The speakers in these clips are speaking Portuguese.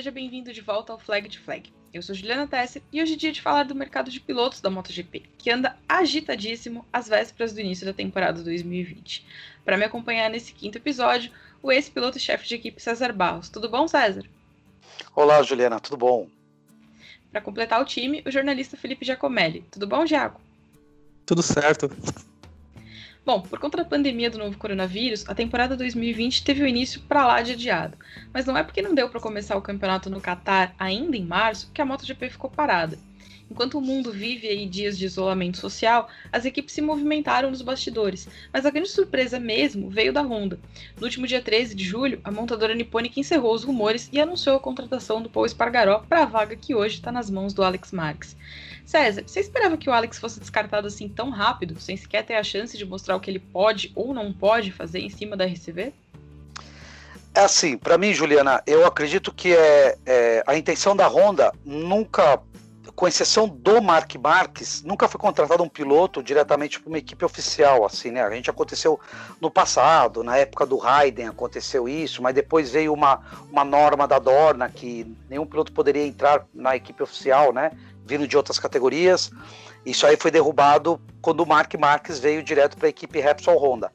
seja bem-vindo de volta ao Flag de Flag. Eu sou Juliana Tesser e hoje é dia de falar do mercado de pilotos da MotoGP, que anda agitadíssimo às vésperas do início da temporada 2020. Para me acompanhar nesse quinto episódio, o ex-piloto-chefe de equipe César Barros. Tudo bom, César? Olá, Juliana, tudo bom? Para completar o time, o jornalista Felipe Giacomelli. Tudo bom, Giaco? Tudo certo. Bom, por conta da pandemia do novo coronavírus, a temporada 2020 teve o início para lá de adiado. Mas não é porque não deu para começar o campeonato no Catar ainda em março que a MotoGP ficou parada. Enquanto o mundo vive aí dias de isolamento social, as equipes se movimentaram nos bastidores, mas a grande surpresa mesmo veio da Honda. No último dia 13 de julho, a montadora nipônica encerrou os rumores e anunciou a contratação do Paul Espargaró para a vaga que hoje está nas mãos do Alex Marques. César, você esperava que o Alex fosse descartado assim tão rápido, sem sequer ter a chance de mostrar o que ele pode ou não pode fazer em cima da RCV? É assim, para mim, Juliana, eu acredito que é, é, a intenção da Honda nunca, com exceção do Mark Marques, nunca foi contratado um piloto diretamente para uma equipe oficial, assim, né? A gente aconteceu no passado, na época do Raiden aconteceu isso, mas depois veio uma, uma norma da Dorna que nenhum piloto poderia entrar na equipe oficial, né? Vindo de outras categorias. Isso aí foi derrubado quando o Mark Marques veio direto para a equipe Repsol Honda.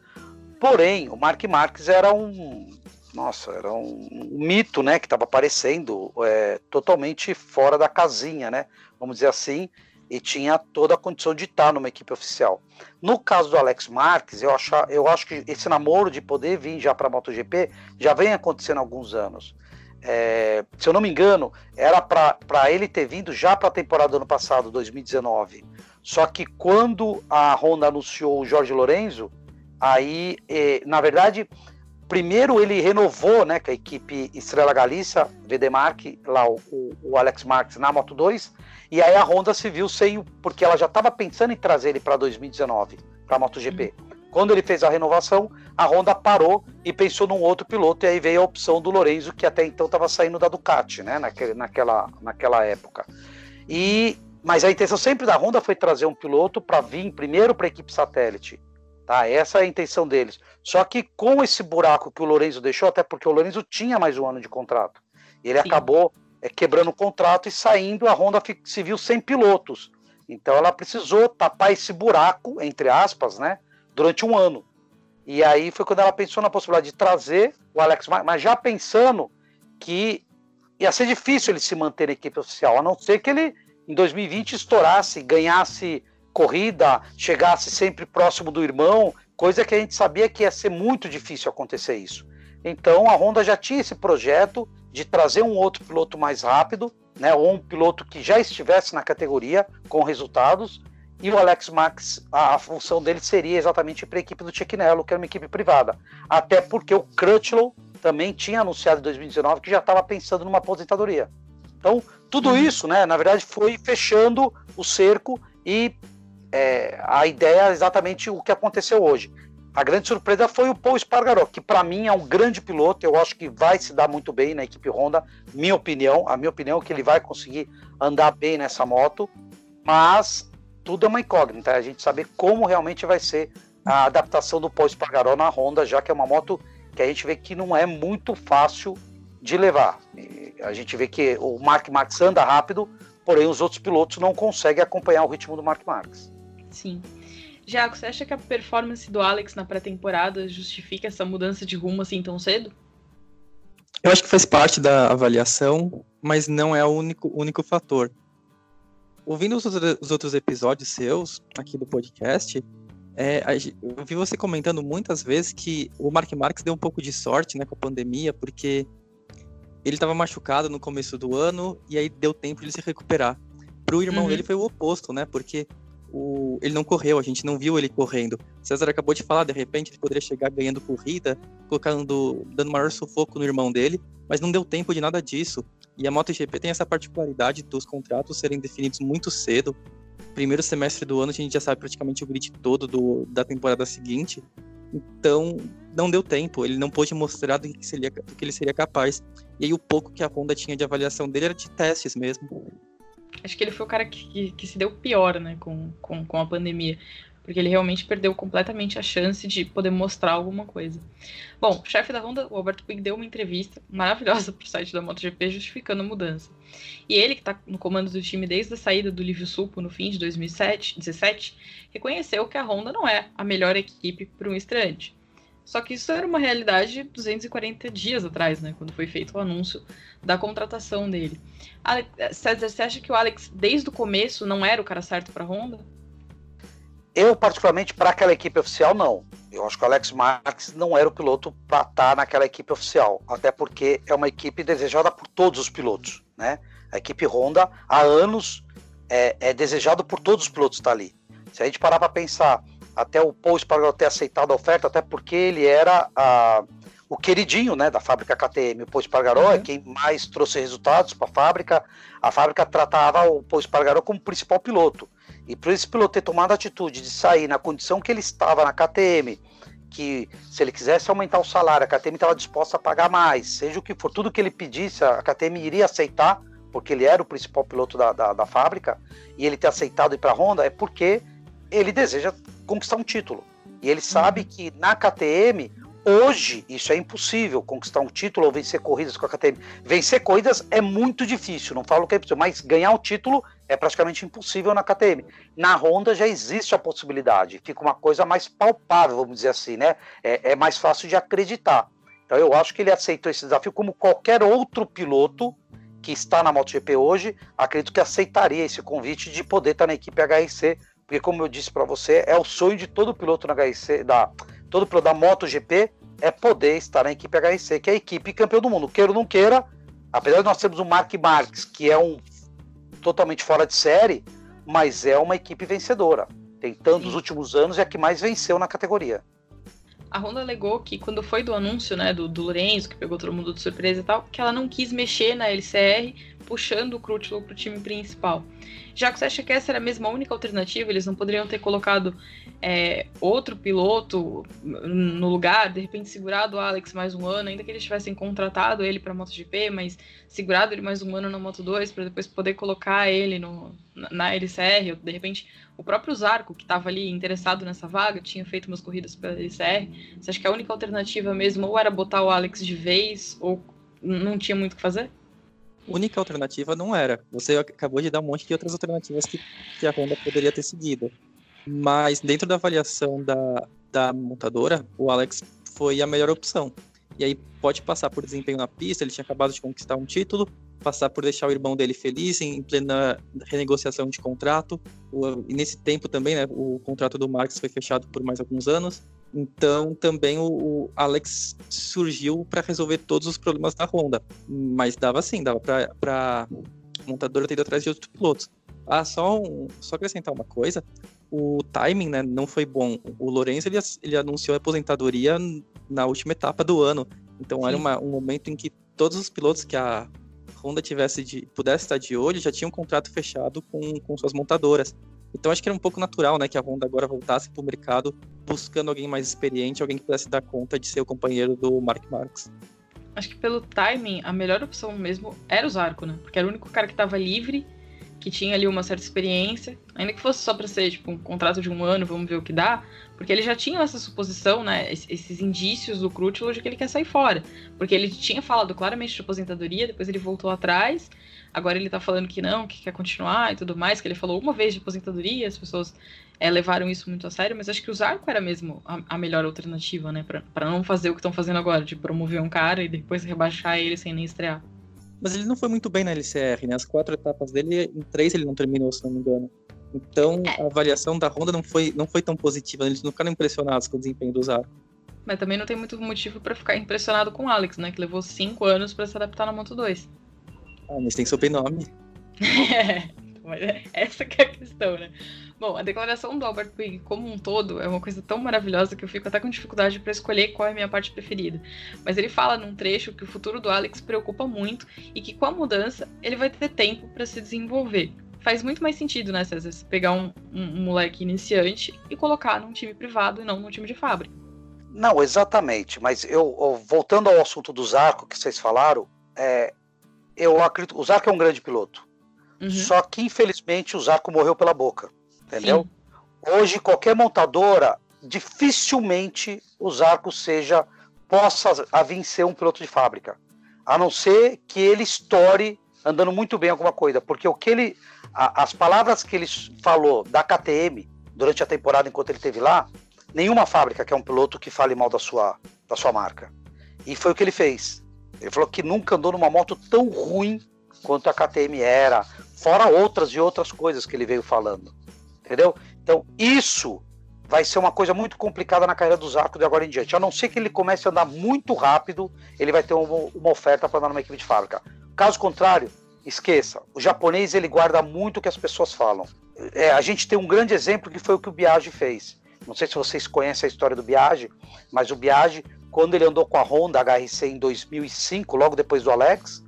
Porém, o Mark Marques era um, nossa, era um, um mito, né, que estava aparecendo é, totalmente fora da casinha, né, vamos dizer assim, e tinha toda a condição de estar numa equipe oficial. No caso do Alex Marques, eu acho, eu acho que esse namoro de poder vir já para a MotoGP já vem acontecendo há alguns anos. É, se eu não me engano, era para ele ter vindo já para a temporada do ano passado, 2019. Só que quando a Honda anunciou o Jorge Lorenzo, aí, é, na verdade, primeiro ele renovou né, com a equipe Estrela Galícia, VDMark, lá o, o, Alex Marques na Moto 2, e aí a Honda se viu sem, porque ela já estava pensando em trazer ele para 2019, para a MotoGP. Quando ele fez a renovação, a Honda parou e pensou num outro piloto, e aí veio a opção do Lorenzo, que até então estava saindo da Ducati, né, naquela, naquela época. E, mas a intenção sempre da Honda foi trazer um piloto para vir primeiro para a equipe satélite. Tá? Essa é a intenção deles. Só que com esse buraco que o Lorenzo deixou, até porque o Lorenzo tinha mais um ano de contrato, ele Sim. acabou é, quebrando o contrato e saindo, a Honda se viu sem pilotos. Então ela precisou tapar esse buraco, entre aspas, né? Durante um ano. E aí foi quando ela pensou na possibilidade de trazer o Alex mas já pensando que ia ser difícil ele se manter na equipe oficial, a não ser que ele em 2020 estourasse, ganhasse corrida, chegasse sempre próximo do irmão, coisa que a gente sabia que ia ser muito difícil acontecer isso. Então a Honda já tinha esse projeto de trazer um outro piloto mais rápido, né, ou um piloto que já estivesse na categoria com resultados, e o Alex Max, a, a função dele seria exatamente para a equipe do Chiquinello, que era uma equipe privada. Até porque o Crutchlow também tinha anunciado em 2019 que já estava pensando numa aposentadoria. Então, tudo uhum. isso, né, na verdade, foi fechando o cerco e é, a ideia é exatamente o que aconteceu hoje. A grande surpresa foi o Paul Espargaró, que para mim é um grande piloto, eu acho que vai se dar muito bem na equipe Honda, minha opinião, a minha opinião é que ele vai conseguir andar bem nessa moto, mas tudo é uma incógnita, a gente saber como realmente vai ser a adaptação do pós-Pagaró na Honda, já que é uma moto que a gente vê que não é muito fácil de levar. E a gente vê que o Mark Marques anda rápido, porém os outros pilotos não conseguem acompanhar o ritmo do Mark Marques. Sim. Jaco, você acha que a performance do Alex na pré-temporada justifica essa mudança de rumo assim tão cedo? Eu acho que faz parte da avaliação, mas não é o único, único fator ouvindo os, os outros episódios seus aqui do podcast, é, eu vi você comentando muitas vezes que o Mark Marques deu um pouco de sorte né, com a pandemia, porque ele estava machucado no começo do ano e aí deu tempo de ele se recuperar. Para o irmão uhum. dele foi o oposto, né? Porque o, ele não correu, a gente não viu ele correndo. César acabou de falar, de repente ele poderia chegar ganhando corrida, colocando, dando maior sufoco no irmão dele, mas não deu tempo de nada disso. E a MotoGP tem essa particularidade dos contratos serem definidos muito cedo. Primeiro semestre do ano a gente já sabe praticamente o grid todo do, da temporada seguinte. Então, não deu tempo, ele não pôde mostrar do que, seria, do que ele seria capaz. E aí o pouco que a Honda tinha de avaliação dele era de testes mesmo. Acho que ele foi o cara que, que, que se deu pior, né, com, com, com a pandemia. Porque ele realmente perdeu completamente a chance de poder mostrar alguma coisa. Bom, o chefe da Honda, o Albert Puig, deu uma entrevista maravilhosa para o site da MotoGP justificando a mudança. E ele, que está no comando do time desde a saída do Livio Sulpo no fim de 2017, reconheceu que a Honda não é a melhor equipe para um estreante. Só que isso era uma realidade 240 dias atrás, né? Quando foi feito o anúncio da contratação dele. César, você acha que o Alex, desde o começo, não era o cara certo para a Honda? Eu, particularmente, para aquela equipe oficial, não. Eu acho que o Alex Marques não era o piloto para estar tá naquela equipe oficial. Até porque é uma equipe desejada por todos os pilotos, né? A equipe Honda, há anos, é, é desejado por todos os pilotos estar tá ali. Se a gente parar para pensar até o Paul Espargaró ter aceitado a oferta, até porque ele era a, o queridinho né, da fábrica KTM. O Paul Espargaró é uhum. é quem mais trouxe resultados para a fábrica. A fábrica tratava o Paul Espargaró como principal piloto. E por esse piloto ter tomado a atitude de sair na condição que ele estava na KTM, que se ele quisesse aumentar o salário, a KTM estava disposta a pagar mais, seja o que for, tudo que ele pedisse, a KTM iria aceitar, porque ele era o principal piloto da, da, da fábrica, e ele ter aceitado ir para a Honda, é porque ele deseja conquistar um título. E ele sabe que na KTM, hoje, isso é impossível, conquistar um título ou vencer corridas com a KTM. Vencer corridas é muito difícil, não falo que é impossível, mas ganhar o título é praticamente impossível na KTM. Na Honda já existe a possibilidade, fica uma coisa mais palpável, vamos dizer assim, né? É, é mais fácil de acreditar. Então eu acho que ele aceitou esse desafio como qualquer outro piloto que está na MotoGP hoje, acredito que aceitaria esse convite de poder estar na equipe HRC porque como eu disse para você, é o sonho de todo piloto na HRC, da todo piloto da MotoGP é poder estar na equipe HRC, que é a equipe campeão do mundo. Queira ou não queira, apesar de nós termos o Mark Marques, que é um totalmente fora de série, mas é uma equipe vencedora. Tem tantos últimos anos e é a que mais venceu na categoria. A Honda alegou que quando foi do anúncio, né, do, do Lourenço, que pegou todo mundo de surpresa e tal, que ela não quis mexer na LCR, puxando o Crutchlow para o time principal. Já que você acha que essa era a mesma única alternativa, eles não poderiam ter colocado é, outro piloto no lugar, de repente segurado o Alex mais um ano, ainda que eles tivessem contratado ele para a MotoGP, mas segurado ele mais um ano na Moto 2 para depois poder colocar ele no, na LCR, ou de repente o próprio Zarco, que estava ali interessado nessa vaga, tinha feito umas corridas pela LCR. Você acha que a única alternativa mesmo ou era botar o Alex de vez, ou não tinha muito o que fazer? Única alternativa não era. Você acabou de dar um monte de outras alternativas que, que a Honda poderia ter seguido. Mas dentro da avaliação da, da montadora, o Alex foi a melhor opção. E aí pode passar por desempenho na pista, ele tinha acabado de conquistar um título, passar por deixar o irmão dele feliz em plena renegociação de contrato. e nesse tempo também, né, o contrato do Marx foi fechado por mais alguns anos. Então também o, o Alex surgiu para resolver todos os problemas da Honda. Mas dava sim, dava para a montadora ter ido atrás de outros pilotos. Ah, só, um, só acrescentar uma coisa: o timing né, não foi bom. O Lourenço ele, ele anunciou a aposentadoria na última etapa do ano. Então sim. era uma, um momento em que todos os pilotos que a Honda tivesse de, pudesse estar de olho já tinham um contrato fechado com, com suas montadoras. Então acho que era um pouco natural, né, que a Honda agora voltasse para o mercado buscando alguém mais experiente, alguém que pudesse dar conta de ser o companheiro do Mark Marques. Acho que pelo timing, a melhor opção mesmo era o Zarco, né? Porque era o único cara que estava livre, que tinha ali uma certa experiência, ainda que fosse só para ser tipo um contrato de um ano, vamos ver o que dá, porque ele já tinha essa suposição, né, esses indícios do Crutchlow de que ele quer sair fora, porque ele tinha falado claramente de aposentadoria, depois ele voltou atrás, Agora ele tá falando que não, que quer continuar e tudo mais, que ele falou uma vez de aposentadoria, as pessoas é, levaram isso muito a sério, mas acho que o Zarco era mesmo a, a melhor alternativa, né? para não fazer o que estão fazendo agora, de promover um cara e depois rebaixar ele sem nem estrear. Mas ele não foi muito bem na LCR, né? As quatro etapas dele, em três ele não terminou, se não me engano. Então é. a avaliação da Honda não foi, não foi tão positiva, né? eles não ficaram impressionados com o desempenho do Zarco. Mas também não tem muito motivo para ficar impressionado com o Alex, né? Que levou cinco anos para se adaptar na Moto 2. Ah, mas tem sobrenome. é, mas essa que é a questão, né? Bom, a declaração do Albert Puig como um todo é uma coisa tão maravilhosa que eu fico até com dificuldade para escolher qual é a minha parte preferida. Mas ele fala num trecho que o futuro do Alex preocupa muito e que com a mudança ele vai ter tempo para se desenvolver. Faz muito mais sentido, né, César, pegar um, um, um moleque iniciante e colocar num time privado e não num time de fábrica. Não, exatamente. Mas eu, eu voltando ao assunto do Zarco que vocês falaram, é, eu acredito. O Zarco é um grande piloto. Uhum. Só que, infelizmente, o Zarco morreu pela boca. Entendeu? Sim. Hoje, qualquer montadora, dificilmente o Zarco seja possa a vencer um piloto de fábrica. A não ser que ele estoure andando muito bem alguma coisa. Porque o que ele. A, as palavras que ele falou da KTM durante a temporada enquanto ele esteve lá, nenhuma fábrica quer um piloto que fale mal da sua, da sua marca. E foi o que ele fez. Ele falou que nunca andou numa moto tão ruim quanto a KTM era, fora outras e outras coisas que ele veio falando. Entendeu? Então, isso vai ser uma coisa muito complicada na carreira do Zarco de agora em diante. A não ser que ele comece a andar muito rápido, ele vai ter uma, uma oferta para andar numa equipe de fábrica. Caso contrário, esqueça. O japonês ele guarda muito o que as pessoas falam. É, a gente tem um grande exemplo que foi o que o Biagi fez. Não sei se vocês conhecem a história do Biagi, mas o Biagi, quando ele andou com a Honda HRC em 2005, logo depois do Alex,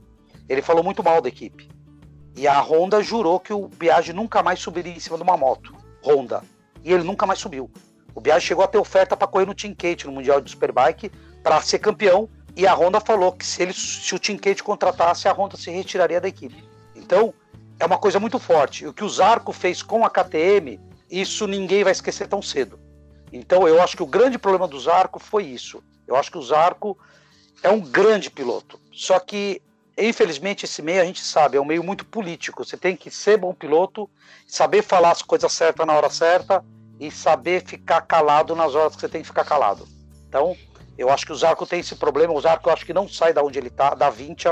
ele falou muito mal da equipe. E a Honda jurou que o Biagi nunca mais subiria em cima de uma moto. Honda. E ele nunca mais subiu. O Biagi chegou a ter oferta para correr no Team Kate, no Mundial de Superbike, para ser campeão. E a Honda falou que se, ele, se o Team Kate contratasse, a Honda se retiraria da equipe. Então, é uma coisa muito forte. O que o Zarco fez com a KTM, isso ninguém vai esquecer tão cedo. Então, eu acho que o grande problema do Zarco foi isso. Eu acho que o Zarco é um grande piloto. Só que infelizmente, esse meio a gente sabe, é um meio muito político. Você tem que ser bom piloto, saber falar as coisas certas na hora certa e saber ficar calado nas horas que você tem que ficar calado. Então, eu acho que o Zarco tem esse problema. O Zarco eu acho que não sai da onde ele está, da 20.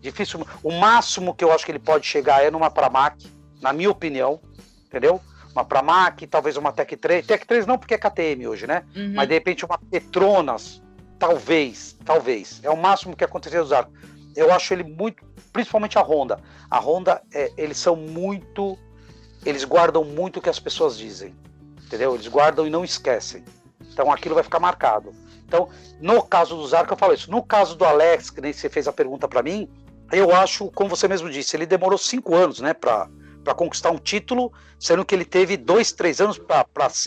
Difícil. O máximo que eu acho que ele pode chegar é numa Pramac, na minha opinião, entendeu? Uma Pramac, talvez uma Tech 3. Tech 3 não porque é KTM hoje, né? Uhum. Mas de repente uma Petronas, talvez, talvez. É o máximo que aconteceria Zarco eu acho ele muito, principalmente a Honda. A Honda, é, eles são muito, eles guardam muito o que as pessoas dizem, entendeu? Eles guardam e não esquecem. Então aquilo vai ficar marcado. Então, no caso do Zarco, eu falo isso. No caso do Alex, que nem você fez a pergunta para mim, eu acho, como você mesmo disse, ele demorou cinco anos, né, para para conquistar um título, sendo que ele teve dois, três anos para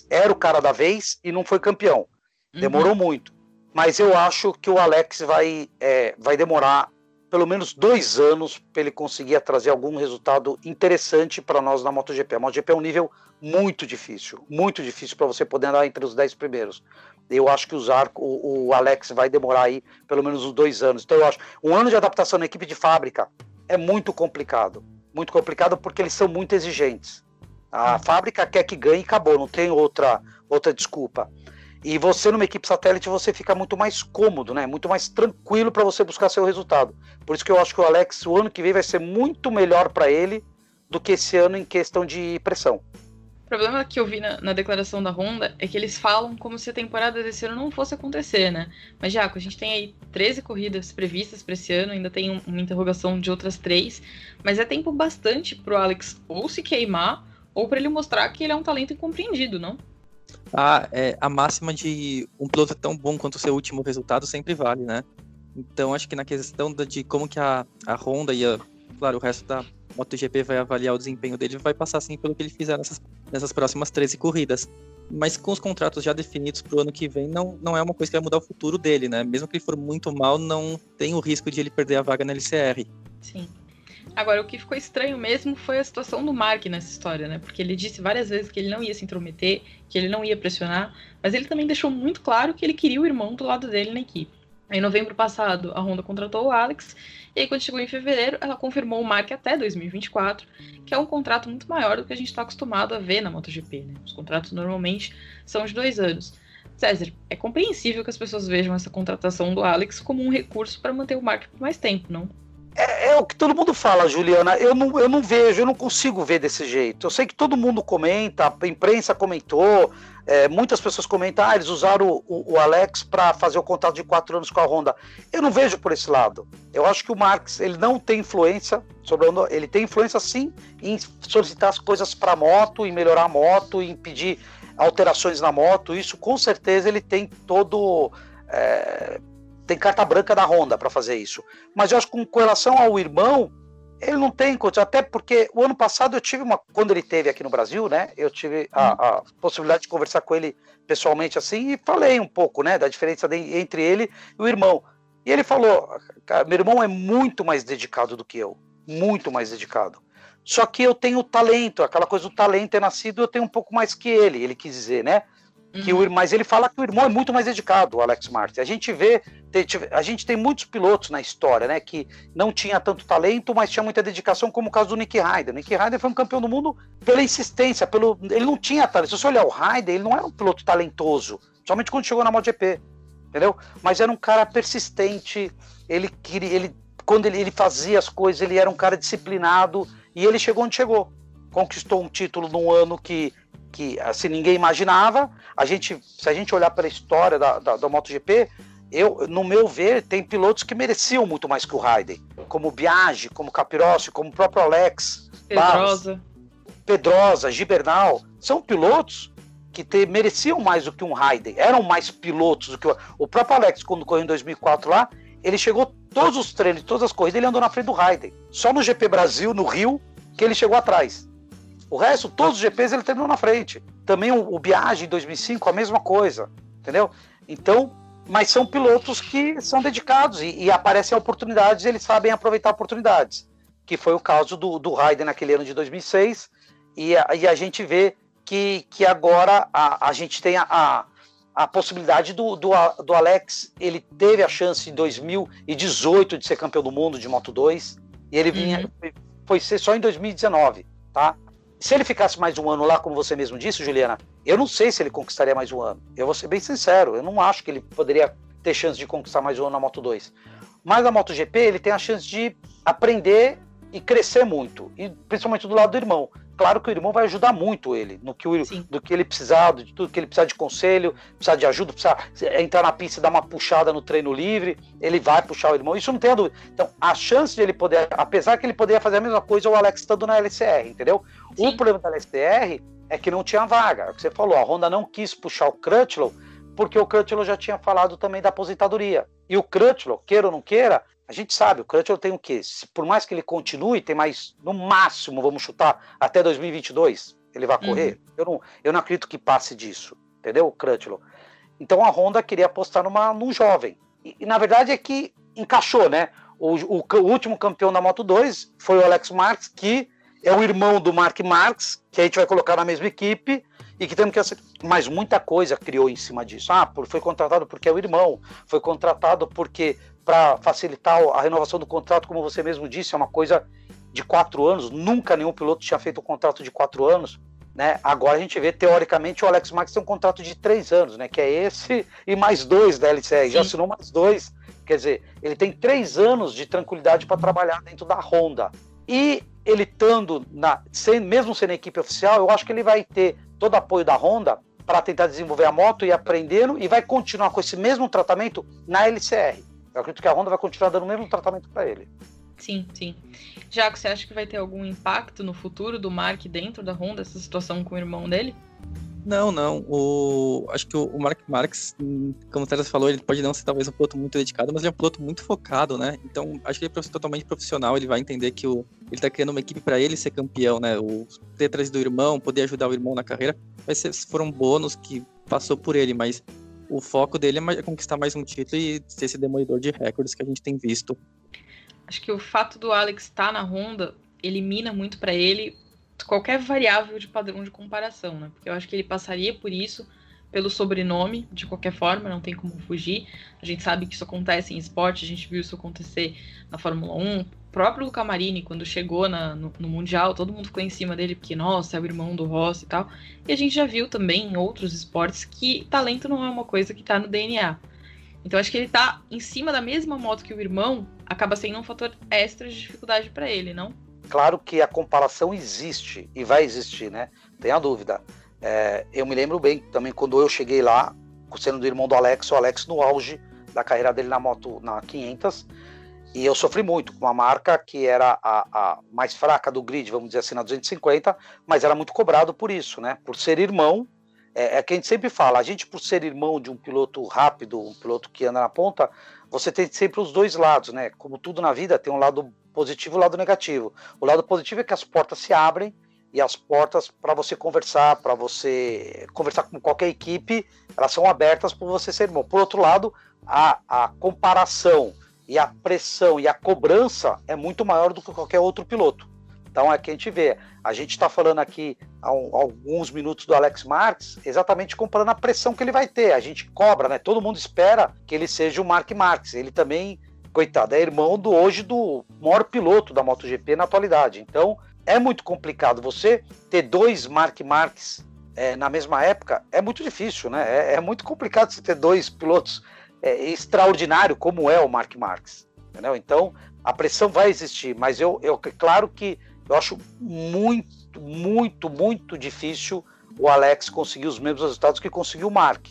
era o cara da vez e não foi campeão. Demorou uhum. muito. Mas eu acho que o Alex vai, é, vai demorar pelo menos dois anos para ele conseguir trazer algum resultado interessante para nós na MotoGP. A MotoGP é um nível muito difícil, muito difícil para você poder andar entre os dez primeiros. Eu acho que Zarco, o, o Alex vai demorar aí pelo menos uns dois anos. Então eu acho um ano de adaptação na equipe de fábrica é muito complicado, muito complicado porque eles são muito exigentes. A fábrica quer que ganhe e acabou, não tem outra outra desculpa. E você numa equipe satélite você fica muito mais cômodo, né? Muito mais tranquilo para você buscar seu resultado. Por isso que eu acho que o Alex o ano que vem vai ser muito melhor para ele do que esse ano em questão de pressão. O problema que eu vi na, na, declaração da Honda é que eles falam como se a temporada desse ano não fosse acontecer, né? Mas, Jaco, a gente tem aí 13 corridas previstas para esse ano, ainda tem um, uma interrogação de outras três, mas é tempo bastante pro Alex ou se queimar ou para ele mostrar que ele é um talento incompreendido, não? A, é, a máxima de um piloto tão bom quanto o seu último resultado sempre vale, né? Então acho que na questão de como que a, a Honda e a, claro, o resto da MotoGP vai avaliar o desempenho dele, vai passar assim pelo que ele fizer nessas, nessas próximas 13 corridas. Mas com os contratos já definidos para o ano que vem, não, não é uma coisa que vai mudar o futuro dele, né? Mesmo que ele for muito mal, não tem o risco de ele perder a vaga na LCR. Sim. Agora, o que ficou estranho mesmo foi a situação do Mark nessa história, né? Porque ele disse várias vezes que ele não ia se intrometer, que ele não ia pressionar, mas ele também deixou muito claro que ele queria o irmão do lado dele na equipe. Em novembro passado, a Honda contratou o Alex, e aí quando chegou em fevereiro, ela confirmou o Mark até 2024, que é um contrato muito maior do que a gente está acostumado a ver na MotoGP. Né? Os contratos normalmente são de dois anos. César, é compreensível que as pessoas vejam essa contratação do Alex como um recurso para manter o Mark por mais tempo, não? É, é, o que todo mundo fala, Juliana. Eu não, eu não vejo, eu não consigo ver desse jeito. Eu sei que todo mundo comenta, a imprensa comentou, é, muitas pessoas comentam, ah, eles usaram o, o, Alex para fazer o contrato de quatro anos com a Honda. Eu não vejo por esse lado. Eu acho que o Marx ele não tem influência sobre a Honda. Ele tem influência sim em solicitar as coisas para a moto, em melhorar a moto, em pedir alterações na moto. Isso com certeza ele tem todo. É, tem carta branca da Honda para fazer isso. Mas eu acho que com relação ao irmão, ele não tem até porque o ano passado eu tive uma. Quando ele teve aqui no Brasil, né? Eu tive a, uhum. a possibilidade de conversar com ele pessoalmente assim e falei um pouco, né? Da diferença de, entre ele e o irmão. E ele falou: meu irmão é muito mais dedicado do que eu. Muito mais dedicado. Só que eu tenho talento, aquela coisa do talento é nascido, eu tenho um pouco mais que ele, ele quis dizer, né? Que o, mas ele fala que o irmão é muito mais dedicado, o Alex Martin. A gente vê, a gente tem muitos pilotos na história, né? Que não tinha tanto talento, mas tinha muita dedicação, como o caso do Nick Ryder. Nick Ryder foi um campeão do mundo pela insistência, pelo, ele não tinha talento. Se você olhar o Ryder, ele não era um piloto talentoso, somente quando chegou na MotoGP, entendeu? Mas era um cara persistente, ele queria, ele, quando ele, ele fazia as coisas, ele era um cara disciplinado, e ele chegou onde chegou. Conquistou um título num ano que que assim ninguém imaginava. A gente, se a gente olhar para a história da, da, da, MotoGP, eu, no meu ver, tem pilotos que mereciam muito mais que o Raiden, como Biagi, como Capirossi, como o próprio Alex, Pedrosa, Barros, Pedrosa, Gibernal, são pilotos que te, mereciam mais do que um Raiden, eram mais pilotos do que o, o próprio Alex quando correu em 2004 lá, ele chegou todos os treinos, todas as corridas, ele andou na frente do Raiden. Só no GP Brasil, no Rio, que ele chegou atrás. O resto, todos os GPs ele terminou na frente. Também o, o Biagi em 2005, a mesma coisa, entendeu? Então, mas são pilotos que são dedicados e, e aparecem oportunidades e eles sabem aproveitar oportunidades, que foi o caso do, do Raiden naquele ano de 2006 e a, e a gente vê que, que agora a, a gente tem a, a, a possibilidade do, do, do, Alex, ele teve a chance em 2018 de ser campeão do mundo de Moto 2 e ele vinha, uhum. foi, foi ser só em 2019, tá? Se ele ficasse mais um ano lá, como você mesmo disse, Juliana, eu não sei se ele conquistaria mais um ano. Eu vou ser bem sincero, eu não acho que ele poderia ter chance de conquistar mais um ano na Moto 2. Mas na MotoGP ele tem a chance de aprender e crescer muito, e principalmente do lado do irmão. Claro que o irmão vai ajudar muito ele no que, o, do que ele precisar, de tudo que ele precisar de conselho, precisar de ajuda, precisar entrar na pista e dar uma puxada no treino livre, ele vai puxar o irmão. Isso não tem dúvida. Então, a chance de ele poder, apesar que ele poderia fazer a mesma coisa, o Alex estando na LCR, entendeu? Sim. O problema da LCR é que não tinha vaga. É o que você falou, a Honda não quis puxar o Crutchlow porque o Crutchlow já tinha falado também da aposentadoria. E o Crutchlow, queira ou não queira, a gente sabe, o Crutchlow tem o quê? Se, por mais que ele continue, tem mais, no máximo, vamos chutar, até 2022, ele vai correr. Uhum. Eu, não, eu não acredito que passe disso, entendeu? Crutchlow. Então a Honda queria apostar numa, num jovem. E, e na verdade é que encaixou, né? O, o, o, último campeão da Moto 2 foi o Alex Marques, que é o irmão do Mark Marques, que a gente vai colocar na mesma equipe e que temos que aceitar. Mas muita coisa criou em cima disso. Ah, foi contratado porque é o irmão, foi contratado porque para facilitar a renovação do contrato, como você mesmo disse, é uma coisa de quatro anos. Nunca nenhum piloto tinha feito um contrato de quatro anos. Né? Agora a gente vê, teoricamente, o Alex Marques tem um contrato de três anos, né? que é esse e mais dois da LCR. Sim. Já assinou mais dois. Quer dizer, ele tem três anos de tranquilidade para trabalhar dentro da Honda. E ele estando, na, sem, mesmo sendo equipe oficial, eu acho que ele vai ter todo apoio da Honda para tentar desenvolver a moto e aprendendo e vai continuar com esse mesmo tratamento na LCR. Eu acredito que a Honda vai continuar dando o mesmo tratamento para ele. Sim, sim. Jaco, você acha que vai ter algum impacto no futuro do Mark dentro da Honda, essa situação com o irmão dele? Não, não. O, acho que o, Mark Marx, como o Teres falou, ele pode não ser talvez um piloto muito dedicado, mas ele é um piloto muito focado, né? Então, acho que ele é totalmente profissional, ele vai entender que o, ele tá criando uma equipe para ele ser campeão, né? O ter trazido o irmão, poder ajudar o irmão na carreira, vai ser, foram bônus que passou por ele, mas o foco dele é conquistar mais um título e ser esse demolidor de recordes que a gente tem visto. Acho que o fato do Alex estar tá na Honda elimina muito para ele qualquer variável de padrão de comparação, né? Porque eu acho que ele passaria por isso pelo sobrenome, de qualquer forma, não tem como fugir. A gente sabe que isso acontece em esporte, a gente viu isso acontecer na Fórmula 1. O próprio Luca Marini, quando chegou na, no, no, Mundial, todo mundo ficou em cima dele, porque, nossa, é o irmão do Ross e tal. E a gente já viu também em outros esportes que talento não é uma coisa que tá no DNA. Então acho que ele tá em cima da mesma moto que o irmão, acaba sendo um fator extra de dificuldade para ele, não? Claro que a comparação existe e vai existir, né? Tem a dúvida. É, eu me lembro bem também quando eu cheguei lá, sendo do irmão do Alex, o Alex no auge da carreira dele na moto na 500, e eu sofri muito com uma marca que era a, a, mais fraca do grid, vamos dizer assim, na 250, mas era muito cobrado por isso, né? Por ser irmão, é, é que a gente sempre fala, a gente por ser irmão de um piloto rápido, um piloto que anda na ponta, você tem sempre os dois lados, né? Como tudo na vida, tem um lado positivo e um lado negativo. O lado positivo é que as portas se abrem e as portas para você conversar, para você conversar com qualquer equipe, elas são abertas por você ser irmão. Por outro lado, a, a comparação e a pressão e a cobrança é muito maior do que qualquer outro piloto. Então é que a gente vê. A gente está falando aqui há, um, alguns minutos do Alex Marques, exatamente comparando a pressão que ele vai ter. A gente cobra, né? Todo mundo espera que ele seja o Mark Marques. Ele também, coitado, é irmão do hoje do maior piloto da MotoGP na atualidade. Então é muito complicado você ter dois Mark Marques é, na mesma época. É muito difícil, né? É, é muito complicado você ter dois pilotos é, extraordinário como é o Mark Marques. Entendeu? Então, a pressão vai existir, mas eu, eu claro que eu acho muito, muito, muito difícil o Alex conseguir os mesmos resultados que conseguiu o Mark.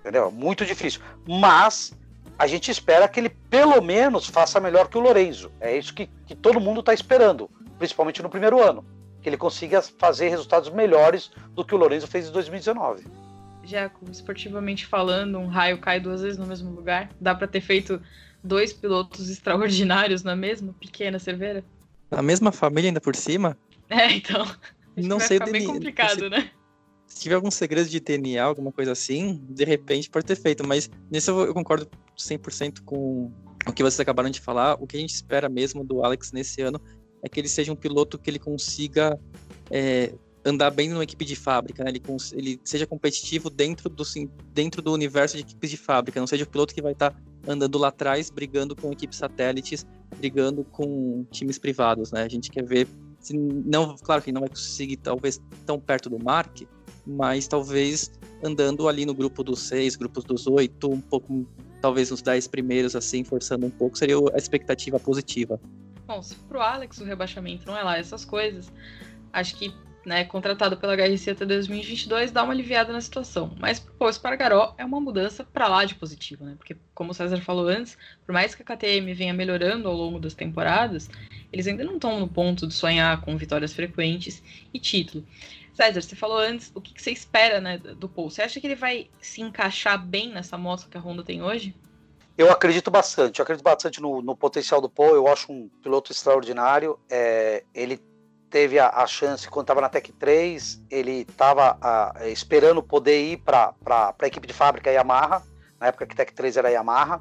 Entendeu? Muito difícil. Mas a gente espera que ele pelo menos faça melhor que o Lorenzo. É isso que, que todo mundo está esperando, principalmente no primeiro ano. Que ele consiga fazer resultados melhores do que o Lorenzo fez em 2019. Jaco, esportivamente falando, um raio cai duas vezes no mesmo lugar? Dá para ter feito dois pilotos extraordinários na mesma pequena cerveira? Na mesma família ainda por cima? É, então. Não sei ficar bem complicado, se, né? Se tiver algum segredo de DNA, alguma coisa assim, de repente pode ter feito, mas nisso eu, eu concordo 100% com o que vocês acabaram de falar. O que a gente espera mesmo do Alex nesse ano é que ele seja um piloto que ele consiga é, andar bem numa equipe de fábrica, né? ele, ele seja competitivo dentro do, dentro do universo de equipes de fábrica, não seja o piloto que vai estar tá andando lá atrás, brigando com equipes satélites, brigando com times privados, né? A gente quer ver, se não, claro que não vai conseguir talvez tão perto do Mark, mas talvez andando ali no grupo dos seis, grupos dos oito, um pouco, talvez nos dez primeiros, assim, forçando um pouco, seria a expectativa positiva. Bom, se pro Alex o rebaixamento não é lá essas coisas, acho que né, contratado pela HRC até 2022, dá uma aliviada na situação. Mas pro Paul Espargaró é uma mudança para lá de positivo, né? Porque, como o César falou antes, por mais que a KTM venha melhorando ao longo das temporadas, eles ainda não estão no ponto de sonhar com vitórias frequentes e título. César, você falou antes, o que, que você espera né, do Paul? Você acha que ele vai se encaixar bem nessa moto que a Honda tem hoje? Eu acredito bastante, eu acredito bastante no, no potencial do Paul, eu acho um piloto extraordinário. É, ele teve a, a chance quando estava na Tech 3, ele estava esperando poder ir para a equipe de fábrica Yamaha, na época que Tech 3 era Yamaha,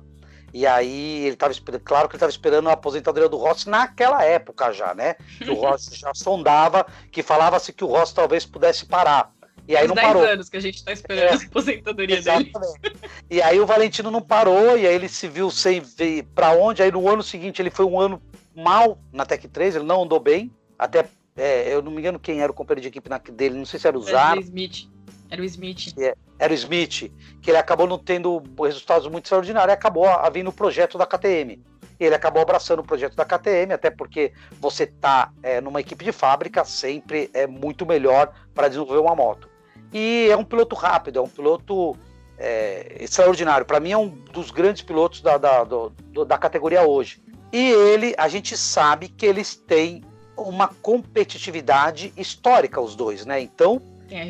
e aí ele estava claro que ele estava esperando a aposentadoria do Rossi naquela época já, né? Que o Rossi já sondava, que falava-se que o Rossi talvez pudesse parar. E aí Os não 10 parou. anos que a gente está esperando é, a aposentadoria exatamente. dele. E aí o Valentino não parou, e aí ele se viu sem ver para onde. Aí no ano seguinte ele foi um ano mal na Tech 3, ele não andou bem, até é, eu não me engano quem era o companheiro de equipe na, dele, não sei se era o Zara. Smith. Era o Smith. É, era o Smith, que ele acabou não tendo resultados muito extraordinários e acabou vindo o projeto da KTM. Ele acabou abraçando o projeto da KTM, até porque você tá é, numa equipe de fábrica sempre é muito melhor para desenvolver uma moto. E é um piloto rápido, é um piloto é, extraordinário. Para mim é um dos grandes pilotos da, da, do, da categoria hoje. E ele, a gente sabe que eles têm uma competitividade histórica os dois, né? Então,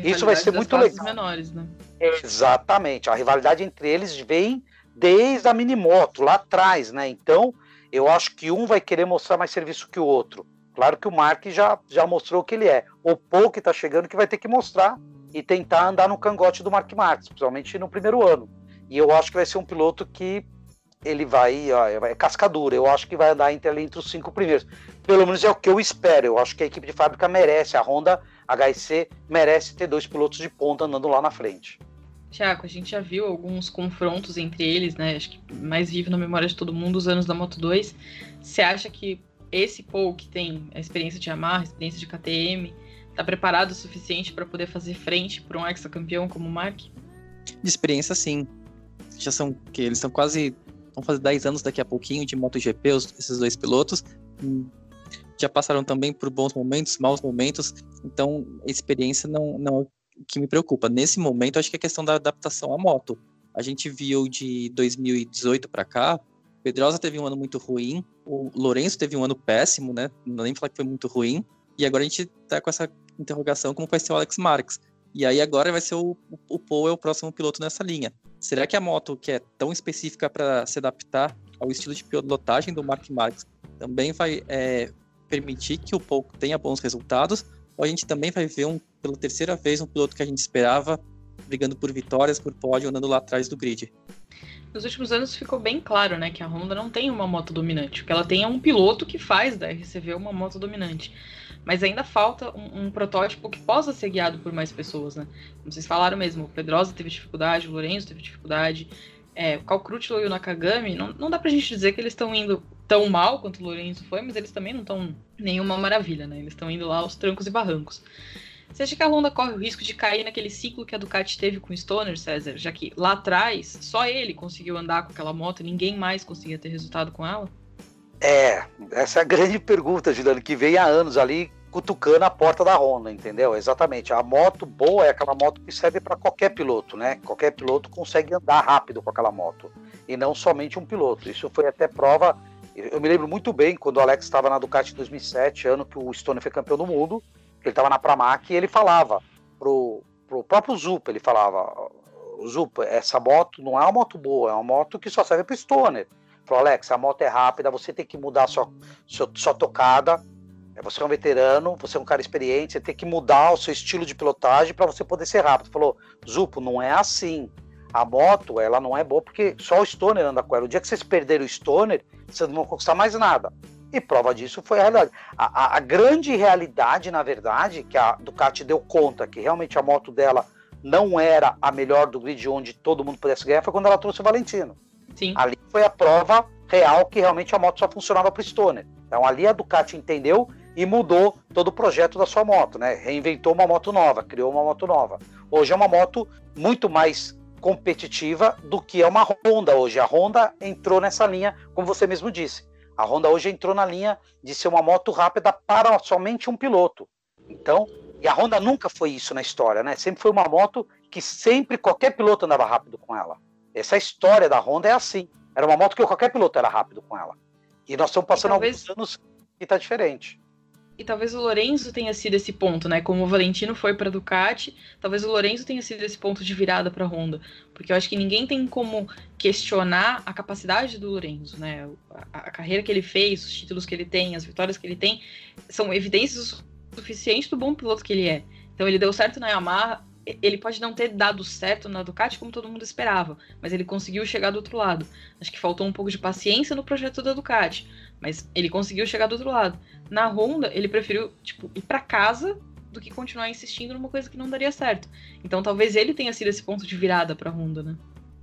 isso vai ser muito legal. Menores, né? Exatamente. A rivalidade entre eles vem desde a Minimoto, lá atrás, né? Então, eu acho que um vai querer mostrar mais serviço que o outro. Claro que o Mark já, já mostrou o que ele é. O Paul que tá chegando que vai ter que mostrar e tentar andar no cangote do Mark Marques, principalmente no primeiro ano. E eu acho que vai ser um piloto que ele vai, ó, é cascadura. Eu acho que vai andar entre, entre os cinco primeiros. Pelo menos é o que eu espero. Eu acho que a equipe de fábrica merece. A Honda HC merece ter dois pilotos de ponta andando lá na frente. Tiago, a gente já viu alguns confrontos entre eles, né? Acho que mais vivo na memória de todo mundo os anos da Moto 2. Você acha que esse Paul, que tem a experiência de Yamaha, a experiência de KTM, está preparado o suficiente para poder fazer frente para um ex-campeão como o Mark? De experiência, sim. Já são que eles estão quase vão fazer 10 anos daqui a pouquinho de MotoGP, os, esses dois pilotos. Já passaram também por bons momentos, maus momentos, então experiência não, não é o que me preocupa. Nesse momento, acho que é questão da adaptação à moto. A gente viu de 2018 para cá, Pedrosa teve um ano muito ruim, o Lourenço teve um ano péssimo, né? Não nem falar que foi muito ruim. E agora a gente tá com essa interrogação como vai ser o Alex Marques. E aí agora vai ser o, o Paul é o próximo piloto nessa linha. Será que a moto que é tão específica para se adaptar ao estilo de pilotagem do Mark Marques também vai é, permitir que o Paul tenha bons resultados? Ou a gente também vai ver um, pela terceira vez um piloto que a gente esperava brigando por vitórias, por pódio, andando lá atrás do grid? Nos últimos anos ficou bem claro, né, que a Honda não tem uma moto dominante. O que ela tem é um piloto que faz da RCV uma moto dominante. mas ainda falta um, um, protótipo que possa ser guiado por mais pessoas, né? Como vocês falaram mesmo, o Pedrosa teve dificuldade, o Lourenço teve dificuldade, é, Calcrutilo e o Nakagami, não, não dá pra gente dizer que eles estão indo tão mal quanto o Lourenço foi, mas eles também não estão nenhuma maravilha, né? Eles estão indo lá aos trancos e barrancos. Você acha que a Honda corre o risco de cair naquele ciclo que a Ducati teve com o Stoner, César? Já que lá atrás, só ele conseguiu andar com aquela moto, ninguém mais conseguia ter resultado com ela? É, essa é a grande pergunta, Juliano, que vem há anos ali cutucando a porta da Honda, entendeu? Exatamente. A moto boa é aquela moto que serve para qualquer piloto, né? Qualquer piloto consegue andar rápido com aquela moto e não somente um piloto. Isso foi até prova. Eu me lembro muito bem quando o Alex estava na Ducati em 2007, ano que o Stone foi campeão do mundo. Ele estava na Pramac e ele falava pro, pro próprio Zupa, ele falava, Zupa, essa moto não é uma moto boa, é uma moto que só serve para Stoner. Falou, Alex, a moto é rápida, você tem que mudar sua, sua, sua tocada, você é um veterano, você é um cara experiente, você tem que mudar o seu estilo de pilotagem para você poder ser rápido. Falou, Zupo, não é assim. A moto, ela não é boa porque só o Stoner anda com ela. O dia que vocês perderem o Stoner, vocês não vão conquistar mais nada. E prova disso foi a realidade. A, a, a, grande realidade, na verdade, que a Ducati deu conta que realmente a moto dela não era a melhor do grid onde todo mundo pudesse ganhar, foi quando ela trouxe o Valentino. Sim. Ali foi a prova real que realmente a moto só funcionava para o Stoner. Então ali a Ducati entendeu e mudou todo o projeto da sua moto, né? Reinventou uma moto nova, criou uma moto nova. Hoje é uma moto muito mais competitiva do que é uma Honda hoje. A Honda entrou nessa linha, como você mesmo disse. A Honda hoje entrou na linha de ser uma moto rápida para somente um piloto. Então, e a Honda nunca foi isso na história, né? Sempre foi uma moto que sempre qualquer piloto andava rápido com ela. Essa história da Honda é assim. Era uma moto que qualquer piloto era rápido com ela. E nós estamos passando talvez... alguns anos e está diferente. E talvez o Lorenzo tenha sido esse ponto, né? Como o Valentino foi para Ducati, talvez o Lorenzo tenha sido esse ponto de virada para Honda, porque eu acho que ninguém tem como questionar a capacidade do Lorenzo, né? A, a, carreira que ele fez, os títulos que ele tem, as vitórias que ele tem, são evidências suficientes do bom piloto que ele é. Então ele deu certo na Yamaha, ele pode não ter dado certo na Ducati como todo mundo esperava, mas ele conseguiu chegar do outro lado. Acho que faltou um pouco de paciência no projeto da Ducati, mas ele conseguiu chegar do outro lado. Na Honda, ele preferiu, tipo, ir para casa do que continuar insistindo numa coisa que não daria certo. Então talvez ele tenha sido esse ponto de virada para a Honda, né?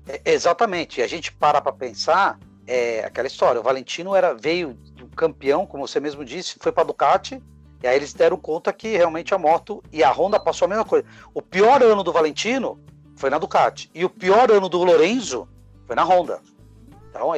É, exatamente. A gente para para pensar, é aquela história. O Valentino era veio do campeão, como você mesmo disse, foi para Ducati. E aí eles deram conta que realmente a moto e a Honda passou a mesma coisa. O pior ano do Valentino foi na Ducati e o pior ano do Lorenzo foi na Honda. Então,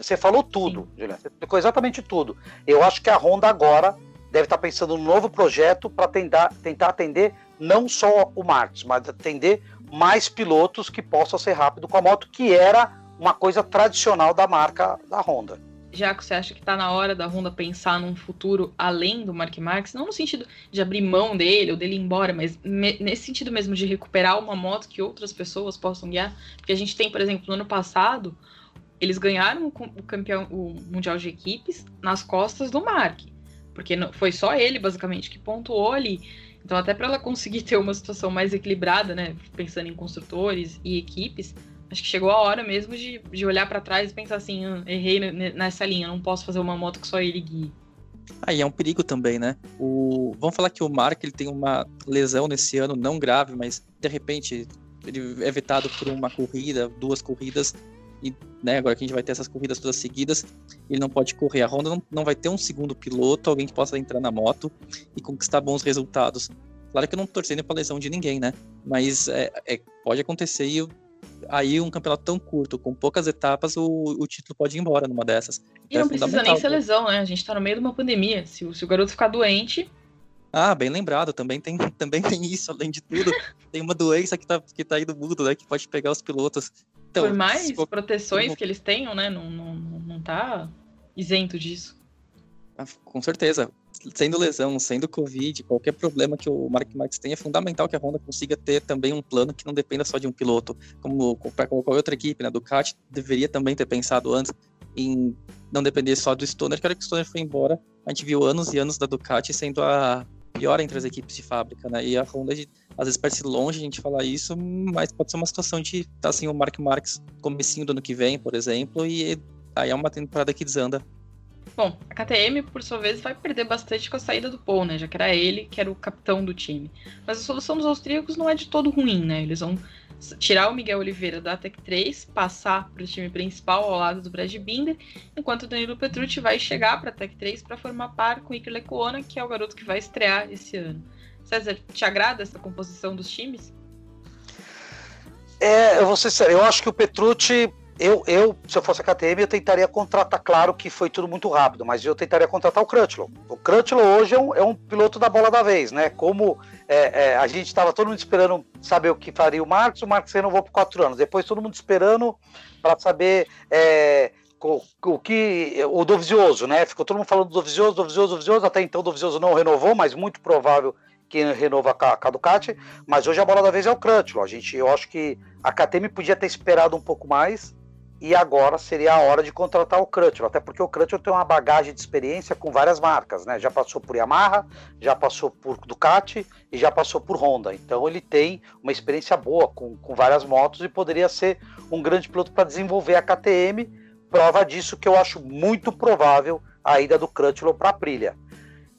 você falou tudo, Juliana. Você explicou exatamente tudo. Eu acho que a Honda agora deve estar pensando num novo projeto para tentar, tentar atender não só o Marcos, mas atender mais pilotos que possam ser rápido com a moto, que era uma coisa tradicional da marca da Honda. Já que você acha que está na hora da Honda pensar num futuro além do Mark Marques, não no sentido de abrir mão dele ou dele ir embora, mas nesse sentido mesmo de recuperar uma moto que outras pessoas possam guiar. Porque a gente tem, por exemplo, no ano passado, eles ganharam o, campeão, o Mundial de Equipes nas costas do Mark. Porque foi só ele, basicamente, que pontuou ali. Então, até para ela conseguir ter uma situação mais equilibrada, né? Pensando em construtores e equipes, acho que chegou a hora mesmo de, de olhar para trás e pensar assim: ah, errei nessa linha, não posso fazer uma moto que só ele guie. Aí ah, é um perigo também, né? O... Vamos falar que o Mark ele tem uma lesão nesse ano, não grave, mas de repente ele é vetado por uma corrida, duas corridas, e né, agora que a gente vai ter essas corridas todas seguidas, ele não pode correr. A Honda não, não vai ter um segundo piloto, alguém que possa entrar na moto e conquistar bons resultados. Claro que eu não tô torcendo para lesão de ninguém, né? Mas é, é, pode acontecer e aí um campeonato tão curto, com poucas etapas, o, o título pode ir embora numa dessas. E então, não é precisa nem ser lesão, né? A gente tá no meio de uma pandemia. Se, o, se o garoto ficar doente, ah, bem lembrado, também tem, também tem isso, além de tudo, tem uma doença que tá, que tá aí do mundo, né, que pode pegar os pilotos. Então, Por mais for... proteções que eles tenham, né? Não, não, não tá isento disso. Ah, com certeza. Sendo lesão, sendo Covid, qualquer problema que o Mark Marques tenha, é fundamental que a Honda consiga ter também um plano que não dependa só de um piloto. Como para qualquer outra equipe, né? Ducati deveria também ter pensado antes em não depender só do Stoner, que era que o Stoner foi embora, a gente viu anos e anos da Ducati sendo a pior entre as equipes de fábrica, né? E a Honda às vezes parece longe a gente falar isso, mas pode ser uma situação de estar tá, assim o Mark Marques comecinho do ano que vem, por exemplo, e aí é uma temporada que desanda. Bom, a KTM, por sua vez, vai perder bastante com a saída do Paul, né? Já que era ele que era o capitão do time. Mas a solução dos austríacos não é de todo ruim, né? Eles vão tirar o Miguel Oliveira da Tech 3, passar para o time principal ao lado do Brad Binder, enquanto o Danilo Petrucci vai chegar para a Tech 3 para formar par com o Iker Lecuona, que é o garoto que vai estrear esse ano. César, te agrada essa composição dos times? É, eu vou ser sério, eu acho que o Petrucci eu, eu, se eu fosse a KTM, eu tentaria contratar, claro que foi tudo muito rápido, mas eu tentaria contratar o Crutchlow. O Crutchlow hoje é um, é um, piloto da bola da vez, né? Como é, é, a gente estava todo mundo esperando saber o que faria o Marcos, o Marcos renovou por quatro anos. Depois todo mundo esperando para saber é, o, o, que o Dovizioso, né? Ficou todo mundo falando do Dovizioso, Dovizioso, Dovizioso. Até então o Dovizioso não renovou, mas muito provável que renova a, com a Ducati. Mas hoje a bola da vez é o Crutchlow. A gente, eu acho que a KTM podia ter esperado um pouco mais e agora seria a hora de contratar o Crutchlow, até porque o Crutchlow tem uma bagagem de experiência com várias marcas, né? Já passou por Yamaha, já passou por Ducati e já passou por Honda. Então ele tem uma experiência boa com, com várias motos e poderia ser um grande piloto para desenvolver a KTM. Prova disso que eu acho muito provável a ida do Crutchlow para a Aprilia.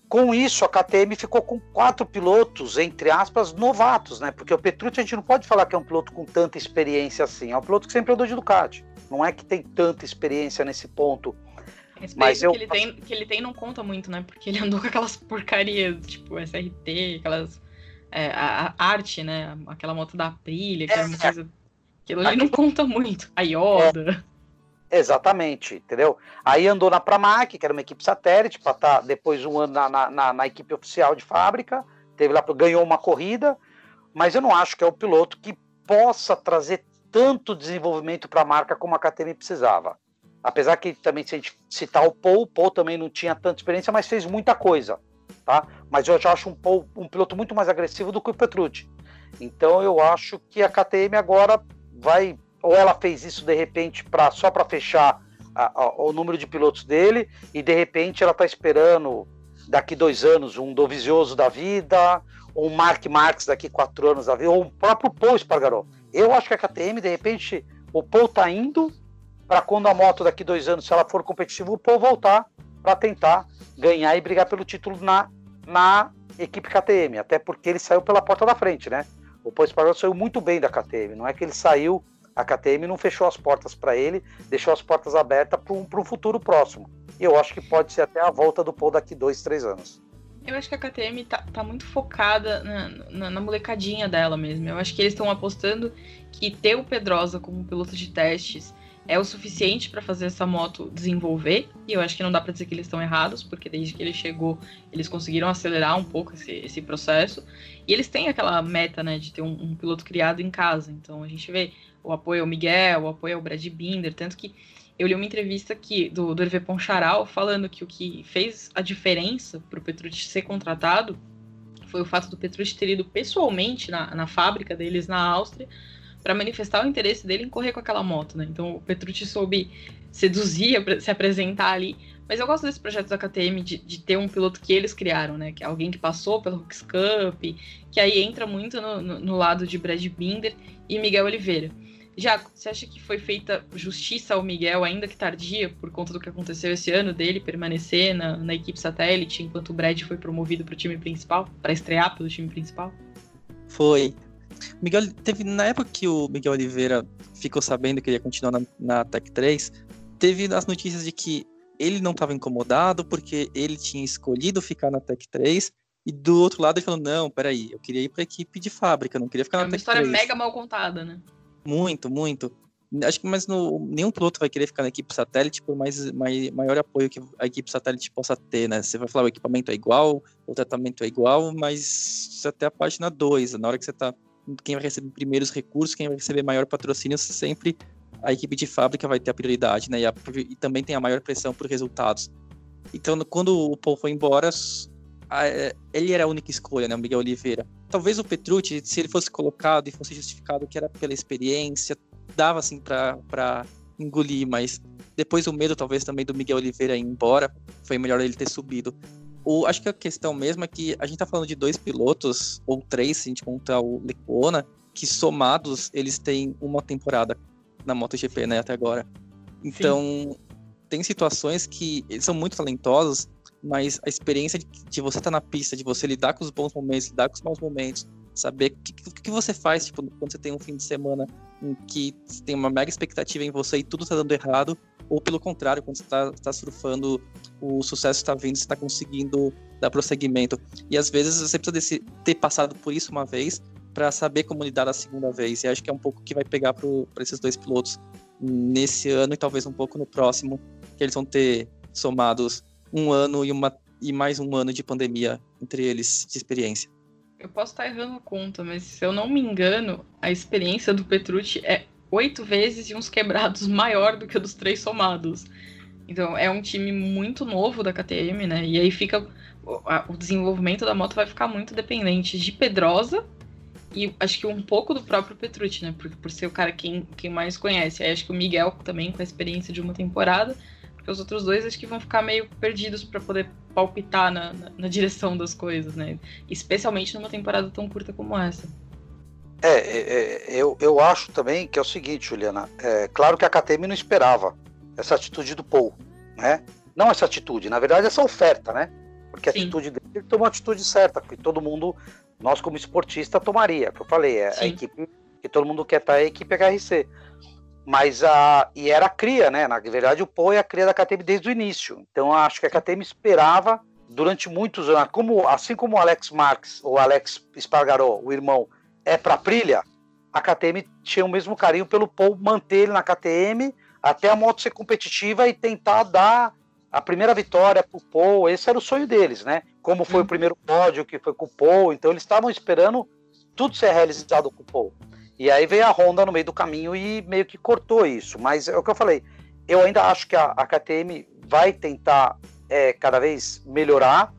Com isso, a KTM ficou com quatro pilotos, entre aspas, novatos, né? Porque o Petrucci a gente não pode falar que é um piloto com tanta experiência assim. É um piloto que sempre andou de Ducati. Não é que tem tanta experiência nesse ponto. mas eu... que, ele tem, que ele tem não conta muito, né? Porque ele andou com aquelas porcarias, tipo SRT, aquelas. É, a, a, arte, né? Aquela moto da Aprilia, que é, era uma coisa. Aquilo ali não conta muito. A Yoda. É, exatamente, entendeu? Aí andou na Pramac, que era uma equipe satélite, para estar tá depois um ano na, na, na, equipe oficial de fábrica. Teve lá, ganhou uma corrida, mas eu não acho que é o piloto que possa trazer tanto desenvolvimento para a marca como a KTM precisava. Apesar que também, se a gente citar o Paul, o Paul também não tinha tanta experiência, mas fez muita coisa. Tá? Mas eu já acho um, Paul, um piloto muito mais agressivo do que o Petrucci. Então eu acho que a KTM agora vai. Ou ela fez isso de repente pra, só para fechar a, a, o número de pilotos dele, e de repente ela está esperando daqui dois anos um Dovizioso da vida, ou um Mark Marques daqui quatro anos da vida, ou o próprio Paul Espargaró eu acho que a KTM, de repente, o Paul tá indo para quando a moto daqui dois anos, se ela for competitiva, o Paul voltar para tentar ganhar e brigar pelo título na, na equipe KTM, até porque ele saiu pela porta da frente, né? O Paul Espargaro saiu muito bem da KTM, não é que ele saiu, a KTM não fechou as portas para ele, deixou as portas abertas para um, um futuro próximo. E eu acho que pode ser até a volta do Paul daqui dois, três anos. Eu acho que a KTM tá, tá muito focada na, na, na, molecadinha dela mesmo. Eu acho que eles estão apostando que ter o Pedrosa como piloto de testes é o suficiente para fazer essa moto desenvolver. E eu acho que não dá para dizer que eles estão errados, porque desde que ele chegou, eles conseguiram acelerar um pouco esse, esse processo. E eles têm aquela meta, né, de ter um, um piloto criado em casa. Então a gente vê o apoio ao Miguel, o apoio ao Brad Binder, tanto que eu li uma entrevista aqui do, do Hervé Poncharal falando que o que fez a diferença para o Petrucci ser contratado foi o fato do Petrucci ter ido pessoalmente na, na fábrica deles na Áustria para manifestar o interesse dele em correr com aquela moto, né? Então o Petrucci soube seduzir, se apresentar ali. Mas eu gosto desse projeto da KTM de, de, ter um piloto que eles criaram, né? Que é alguém que passou pelo Hooks Cup, que aí entra muito no, no, no lado de Brad Binder e Miguel Oliveira. Jaco, você acha que foi feita justiça ao Miguel, ainda que tardia, por conta do que aconteceu esse ano, dele permanecer na, na equipe satélite, enquanto o Brad foi promovido para o time principal, para estrear pelo time principal? Foi. Miguel teve na época que o Miguel Oliveira ficou sabendo que ele ia continuar na, na Tech 3, teve as notícias de que ele não estava incomodado porque ele tinha escolhido ficar na Tech 3 e do outro lado ele falou: "Não, peraí, eu queria ir para a equipe de fábrica, não queria ficar é na Tech 3". É uma história mega mal contada, né? Muito, muito. Acho que mas no, nenhum piloto vai querer ficar na equipe satélite por mais, mais maior apoio que a equipe satélite possa ter, né? Você vai falar o equipamento é igual, o tratamento é igual, mas até a página 2, na hora que você tá. Quem vai receber primeiros recursos, quem vai receber maior patrocínio, sempre a equipe de fábrica vai ter a prioridade, né? E, a, e também tem a maior pressão por resultados. Então, quando o Paul foi embora, é, ele era a única escolha, né, o Miguel Oliveira. Talvez o Petrucci, se ele fosse colocado e fosse justificado que era pela experiência, dava assim para engolir, mas depois o medo talvez também do Miguel Oliveira ir embora, foi melhor ele ter subido. O, acho que a questão mesmo é que a gente tá falando de dois pilotos, ou três, se a gente contar o Lecona, que somados eles têm uma temporada na MotoGP, né, até agora. Então, Sim tem situações que eles são muito talentosos, mas a experiência de, de você estar tá na pista, de você lidar com os bons momentos, lidar com os maus momentos, saber o que, que, você faz tipo, quando você tem um fim de semana em que tem uma mega expectativa em você e tudo está dando errado, ou pelo contrário, quando você está tá surfando, o sucesso está vindo, você está conseguindo dar prosseguimento. E às vezes você precisa desse, ter passado por isso uma vez para saber como lidar a segunda vez. E acho que é um pouco que vai pegar para esses dois pilotos nesse ano e talvez um pouco no próximo, que eles vão ter somados um ano e, uma, e mais um ano de pandemia entre eles de experiência. Eu posso estar errando a conta, mas se eu não me engano, a experiência do Petrucci é oito vezes e uns quebrados maior do que a dos três somados. Então é um time muito novo da KTM, né? E aí fica. O desenvolvimento da moto vai ficar muito dependente de Pedrosa e acho que um pouco do próprio Petrucci, né? Por, por ser o cara quem, quem mais conhece. Aí acho que o Miguel também, com a experiência de uma temporada. Porque os outros dois acho que vão ficar meio perdidos para poder palpitar na, na, na direção das coisas, né? Especialmente numa temporada tão curta como essa. É, é, é, eu, eu acho também que é o seguinte, Juliana. É, claro que a KTM não esperava essa atitude do Paul, né? Não essa atitude, na verdade, essa oferta, né? Porque a Sim. atitude dele ele tomou a atitude certa, que todo mundo, nós como esportista, tomaria. Que eu falei, é Sim. a equipe que todo mundo quer estar é a equipe HRC. Mas a. E era a cria, né? Na verdade, o Paul é a cria da KTM desde o início. Então acho que a KTM esperava durante muitos anos, como, assim como o Alex Marques, ou Alex Spargaró, o irmão, é para Prilha, a KTM tinha o mesmo carinho pelo Paul manter ele na KTM até a moto ser competitiva e tentar dar a primeira vitória pro Paul. Esse era o sonho deles, né? Como foi hum. o primeiro pódio que foi com o Paul, então eles estavam esperando tudo ser realizado com o Paul. E aí veio a Honda no meio do caminho e meio que cortou isso. Mas é o que eu falei. Eu ainda acho que a, a KTM vai tentar é, cada vez melhorar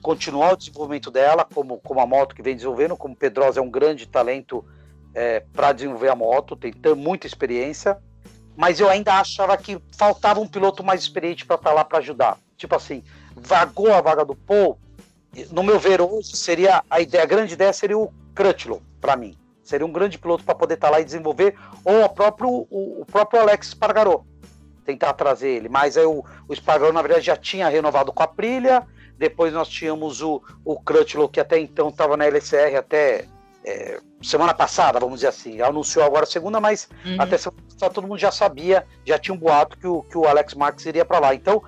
continuar o desenvolvimento dela, como, como a moto que vem desenvolvendo, como Pedrosa é um grande talento é, para desenvolver a moto, tem muita experiência, mas eu ainda achava que faltava um piloto mais experiente para estar lá para ajudar. Tipo assim, vagou a vaga do Paul, no meu ver hoje seria a ideia, a grande ideia seria o Crutchlow para mim. Seria um grande piloto para poder estar tá lá e desenvolver, ou o próprio, o, o próprio Alex Spargaró, tentar trazer ele. Mas aí o, o Spargaró, na verdade, já tinha renovado com a Prilha, depois nós tínhamos o, o Crutchlow, que até então estava na LCR até é, semana passada, vamos dizer assim. Anunciou agora a segunda, mas uhum. até semana passada todo mundo já sabia, já tinha um boato que o, que o Alex Marques iria para lá. Então,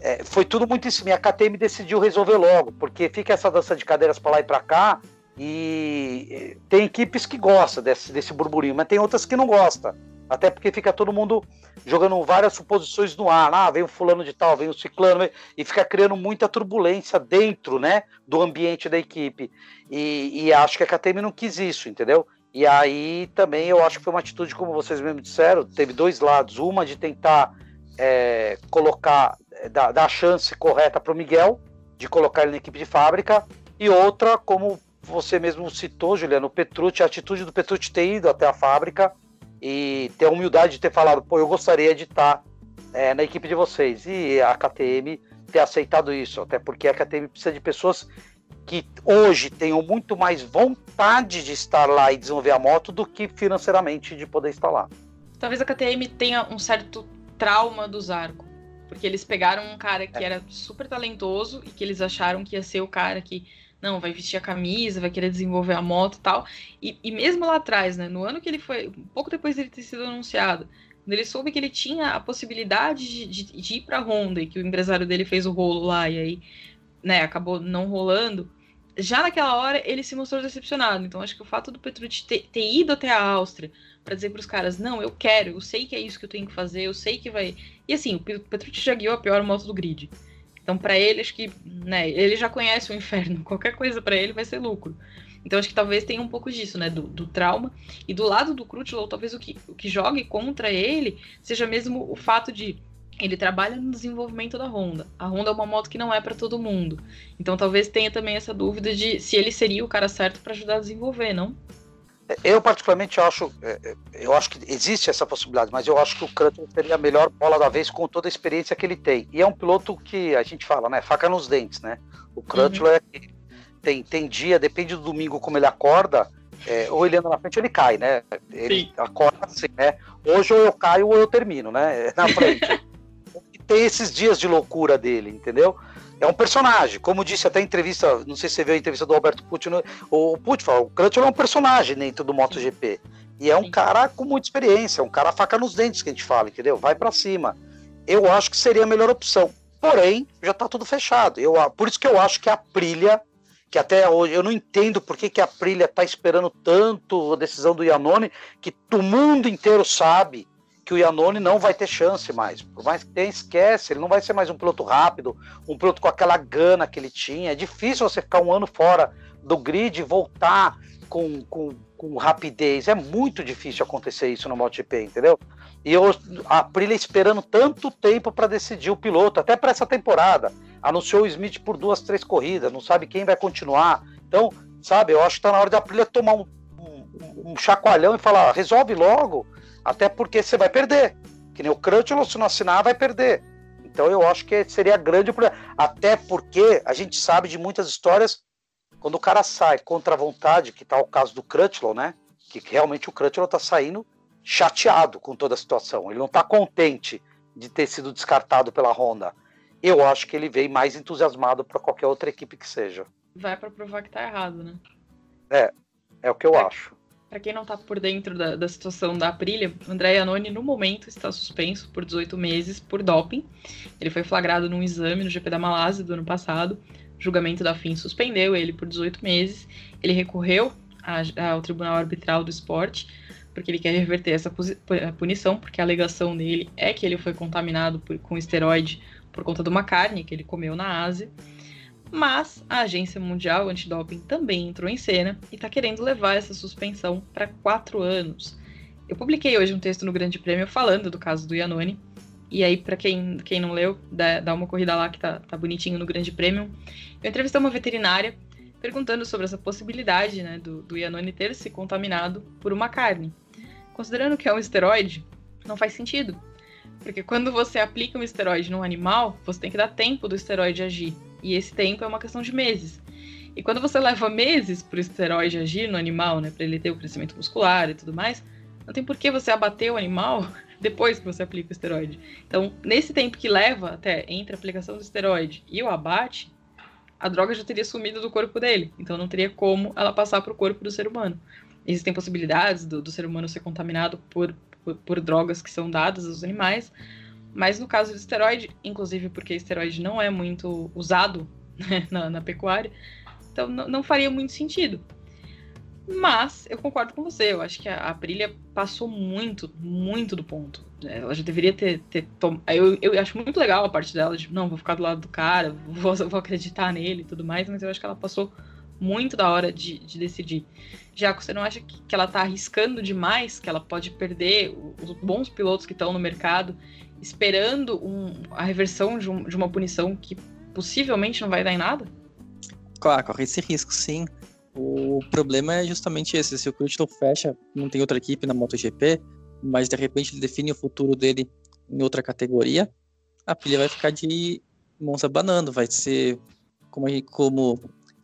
é, foi tudo muito em cima. E a KTM decidiu resolver logo, porque fica essa dança de cadeiras para lá e para cá. E tem equipes que gostam desse, desse burburinho, mas tem outras que não gostam. Até porque fica todo mundo jogando várias suposições no ar. Ah, vem o fulano de tal, vem o ciclano, e fica criando muita turbulência dentro né, do ambiente da equipe. E, e acho que a KTM não quis isso, entendeu? E aí também eu acho que foi uma atitude, como vocês mesmos disseram, teve dois lados. Uma de tentar é, colocar, é, dar a chance correta para o Miguel, de colocar ele na equipe de fábrica, e outra, como você mesmo citou, Juliano, o Petrucci, a atitude do Petrucci ter ido até a fábrica e ter a humildade de ter falado, pô, eu gostaria de estar é, na equipe de vocês. E a KTM ter aceitado isso, até porque a KTM precisa de pessoas que hoje tenham muito mais vontade de estar lá e desenvolver a moto do que financeiramente de poder estar lá. Talvez a KTM tenha um certo trauma do Zarco, porque eles pegaram um cara que é. era super talentoso e que eles acharam que ia ser o cara que não, vai vestir a camisa, vai querer desenvolver a moto e tal. E, e mesmo lá atrás, né, no ano que ele foi, pouco depois dele ter sido anunciado, quando ele soube que ele tinha a possibilidade de, de, de ir para Honda e que o empresário dele fez o rolo lá e aí, né, acabou não rolando, já naquela hora ele se mostrou decepcionado. Então acho que o fato do Petrucci ter, ter ido até a Áustria para dizer para os caras, não, eu quero, eu sei que é isso que eu tenho que fazer, eu sei que vai. E assim, o Petrucci já guiou a pior moto do grid. Então, para ele, acho que, né, ele já conhece o inferno. Qualquer coisa para ele vai ser lucro. Então, acho que talvez tenha um pouco disso, né, do, do trauma. E do lado do Crutchlow, talvez o que, o que jogue contra ele seja mesmo o fato de ele trabalha no desenvolvimento da Honda. A Honda é uma moto que não é para todo mundo. Então, talvez tenha também essa dúvida de se ele seria o cara certo para ajudar a desenvolver, não? Eu particularmente acho, é, é, eu acho que existe essa possibilidade, mas eu acho que o Crutchlow teria a melhor bola da vez com toda a experiência que ele tem. E é um piloto que a gente fala, né, faca nos dentes, né? O Crutchlow uhum. é tem tem dia, depende do domingo como ele acorda, é, ou ele anda na frente ou ele cai, né? Ele Sim. acorda assim, né? Hoje ou eu caio ou eu termino, né? Na frente. tem esses dias de loucura dele, entendeu? É um personagem, como disse até em entrevista, não sei se você viu a entrevista do Alberto Pucci, o Pucci falou, o Crutchlow é um personagem dentro do MotoGP. E é um cara com muita experiência, é um cara faca nos dentes que a gente fala, entendeu? Vai para cima. Eu acho que seria a melhor opção. Porém, já tá tudo fechado. Eu, por isso que eu acho que a Prilha, que até hoje eu não entendo por que, que a Prilha tá esperando tanto a decisão do Iannone, que o mundo inteiro sabe que o Iannone não vai ter chance mais. Por mais que tenha, esquece, ele não vai ser mais um piloto rápido, um piloto com aquela gana que ele tinha. É difícil você ficar um ano fora do grid e voltar com, com, com rapidez. É muito difícil acontecer isso no MotoGP, entendeu? E eu, a Aprilia esperando tanto tempo para decidir o piloto, até para essa temporada. Anunciou o Smith por duas, três corridas, não sabe quem vai continuar. Então, sabe, eu acho que está na hora da Aprilia tomar um, um, um chacoalhão e falar: resolve logo até porque você vai perder. Que nem o Crutchlow, se não assinar, vai perder. Então eu acho que seria grande problema. Até porque a gente sabe de muitas histórias quando o cara sai contra a vontade, que tá o caso do Crutchlow, né? Que realmente o Crutchlow tá saindo chateado com toda a situação. Ele não tá contente de ter sido descartado pela Honda. Eu acho que ele veio mais entusiasmado para qualquer outra equipe que seja. Vai para provar que tá errado, né? É, é o que eu é. acho. Para quem não está por dentro da, da, situação da Aprilia, André Iannone no momento está suspenso por 18 meses por doping. Ele foi flagrado num exame no GP da Malásia do ano passado. O julgamento da FIM suspendeu ele por 18 meses. Ele recorreu a, ao Tribunal Arbitral do Esporte porque ele quer reverter essa punição, porque a alegação dele é que ele foi contaminado por, com esteroide por conta de uma carne que ele comeu na Ásia. Mas a Agência Mundial Antidoping também entrou em cena e está querendo levar essa suspensão para quatro anos. Eu publiquei hoje um texto no Grande Prêmio falando do caso do Iannone. E aí, para quem, quem não leu, dá, dá, uma corrida lá que tá, tá bonitinho no Grande Prêmio. Eu entrevistei uma veterinária perguntando sobre essa possibilidade né, do, do Iannone ter se contaminado por uma carne. Considerando que é um esteroide, não faz sentido. Porque quando você aplica um esteroide num animal, você tem que dar tempo do esteroide agir. E esse tempo é uma questão de meses. E quando você leva meses para o esteroide agir no animal, né, para ele ter o crescimento muscular e tudo mais, não tem por que você abater o animal depois que você aplica o esteroide. Então, nesse tempo que leva até entre a aplicação do esteroide e o abate, a droga já teria sumido do corpo dele. Então, não teria como ela passar para o corpo do ser humano. Existem possibilidades do, do ser humano ser contaminado por, por, por drogas que são dadas aos animais, mas no caso do esteroide, inclusive porque esteroide não é muito usado né, na, na, pecuária, então não faria muito sentido. Mas eu concordo com você, eu acho que a, a Aprilia passou muito, muito do ponto. Ela já deveria ter. ter eu, eu acho muito legal a parte dela de não, vou ficar do lado do cara, vou, vou acreditar nele e tudo mais, mas eu acho que ela passou muito da hora de, de decidir. Já que você não acha que, que ela tá arriscando demais, que ela pode perder os bons pilotos que estão no mercado esperando um, a reversão de, um, de, uma punição que possivelmente não vai dar em nada? Claro, corre esse risco, sim. O problema é justamente esse: se o Crutchlow fecha, não tem outra equipe na MotoGP, mas de repente ele define o futuro dele em outra categoria, a pilha vai ficar de mãos abanando, vai ser como a gente, como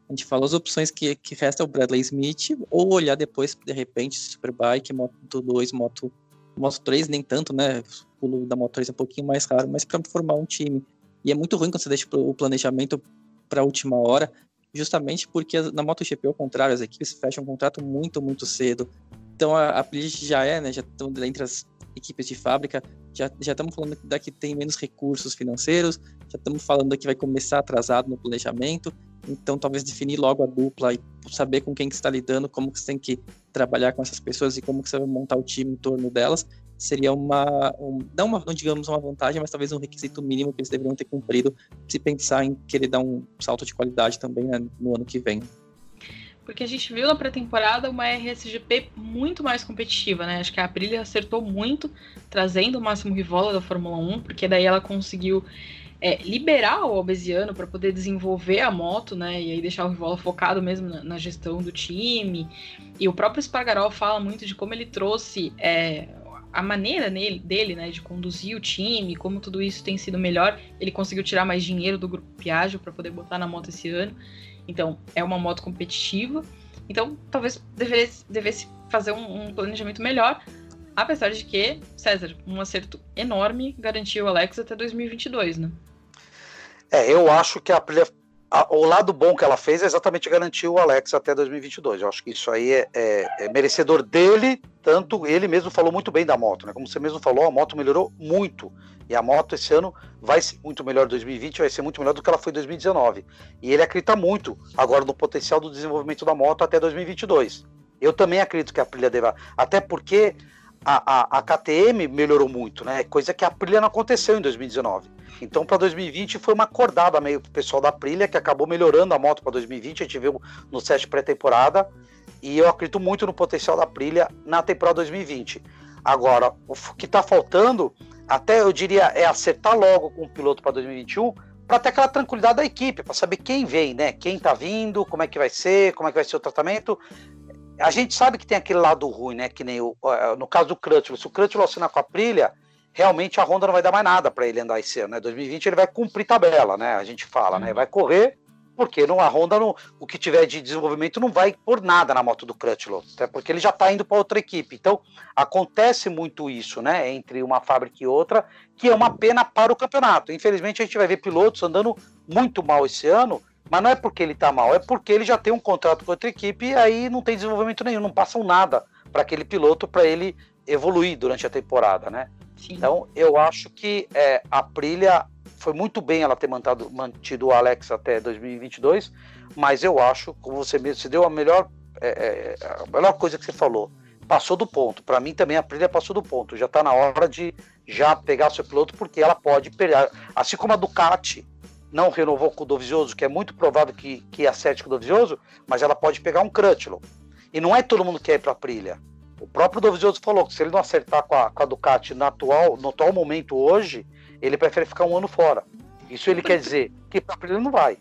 a gente fala, as opções que, que resta é o Bradley Smith, ou olhar depois, de repente, Superbike, Moto 2, Moto, Moto 3, nem tanto, né? Pulo da Moto 3 é um pouquinho mais raro, mas para formar um time. E é muito ruim quando você deixa o planejamento para a última hora, justamente porque na MotoGP, ao contrário, as equipes fecham um contrato muito, muito cedo. Então a, a já é, né, já estão entre as equipes de fábrica, já, estamos falando da que tem menos recursos financeiros, já estamos falando que vai começar atrasado no planejamento, então talvez definir logo a dupla e saber com quem que está lidando, como que você tem que trabalhar com essas pessoas e como que você vai montar o time em torno delas, seria uma, um, não, uma, não digamos uma vantagem, mas talvez um requisito mínimo que eles deveriam ter cumprido se pensar em querer dar um salto de qualidade também né, no ano que vem. Porque a gente viu na pré-temporada uma RSGP muito mais competitiva, né? Acho que a Aprilia acertou muito, trazendo o Máximo Rivola da Fórmula 1, porque daí ela conseguiu é, liberar o Albesiano para poder desenvolver a moto, né? E aí deixar o Rivola focado mesmo na, na, gestão do time. E o próprio Spargaró fala muito de como ele trouxe é, a maneira nele, dele, né, de conduzir o time, como tudo isso tem sido melhor, ele conseguiu tirar mais dinheiro do grupo Piaggio para poder botar na moto esse ano. Então, é uma moto competitiva. Então, talvez devesse, devesse fazer um, um planejamento melhor Apesar de que, César, um acerto enorme garantiu o Alex até 2022, né? É, eu acho que a o lado bom que ela fez é exatamente garantir o Alex até 2022. Eu acho que isso aí é, é, é, merecedor dele, tanto ele mesmo falou muito bem da moto, né? Como você mesmo falou, a moto melhorou muito. E a moto esse ano vai ser muito melhor 2020, vai ser muito melhor do que ela foi em 2019. E ele acredita muito agora no potencial do desenvolvimento da moto até 2022. Eu também acredito que a Aprilia deva, até porque a, a, a KTM melhorou muito, né? Coisa que a Aprilia não aconteceu em 2019. Então, para 2020 foi uma acordada meio pessoal da Aprilia, que acabou melhorando a moto para 2020. A gente viu no set pré-temporada. E eu acredito muito no potencial da Aprilia na temporada 2020. Agora, o que está faltando, até eu diria, é acertar logo com o piloto para 2021, para ter aquela tranquilidade da equipe, para saber quem vem, né? Quem está vindo, como é que vai ser, como é que vai ser o tratamento. A gente sabe que tem aquele lado ruim, né? Que nem o, no caso do Crutchlow. Se o Crutchlow assinar com a Aprilia, realmente a Honda não vai dar mais nada para ele andar esse ano, né? 2020 ele vai cumprir tabela, né? A gente fala, né? Uhum. Vai correr, porque não, a Honda, não, o que tiver de desenvolvimento, não vai por nada na moto do Crutchlow, até porque ele já está indo para outra equipe. Então, acontece muito isso, né? Entre uma fábrica e outra, que é uma pena para o campeonato. Infelizmente, a gente vai ver pilotos andando muito mal esse ano, mas não é porque ele está mal, é porque ele já tem um contrato com outra equipe e aí não tem desenvolvimento nenhum, não passam nada para aquele piloto para ele evoluir durante a temporada, né? Sim. Então, eu acho que é, a Prilha foi muito bem ela ter mantado, mantido o Alex até 2022, mas eu acho, como você mesmo se deu a melhor, é, é, a melhor coisa que você falou, passou do ponto. Para mim também a Prilha passou do ponto. Já está na hora de já pegar seu piloto, porque ela pode pegar, assim como a Ducati não renovou com o Dovizioso, que é muito provável que, que acerte com o Dovizioso, mas ela pode pegar um Crutchlow. E não é todo mundo que quer ir para a Prilha. O próprio Dovizioso falou que se ele não acertar com a, com a Ducati no atual, no atual momento hoje, ele prefere ficar um ano fora. Isso ele quer dizer que para ele não vai.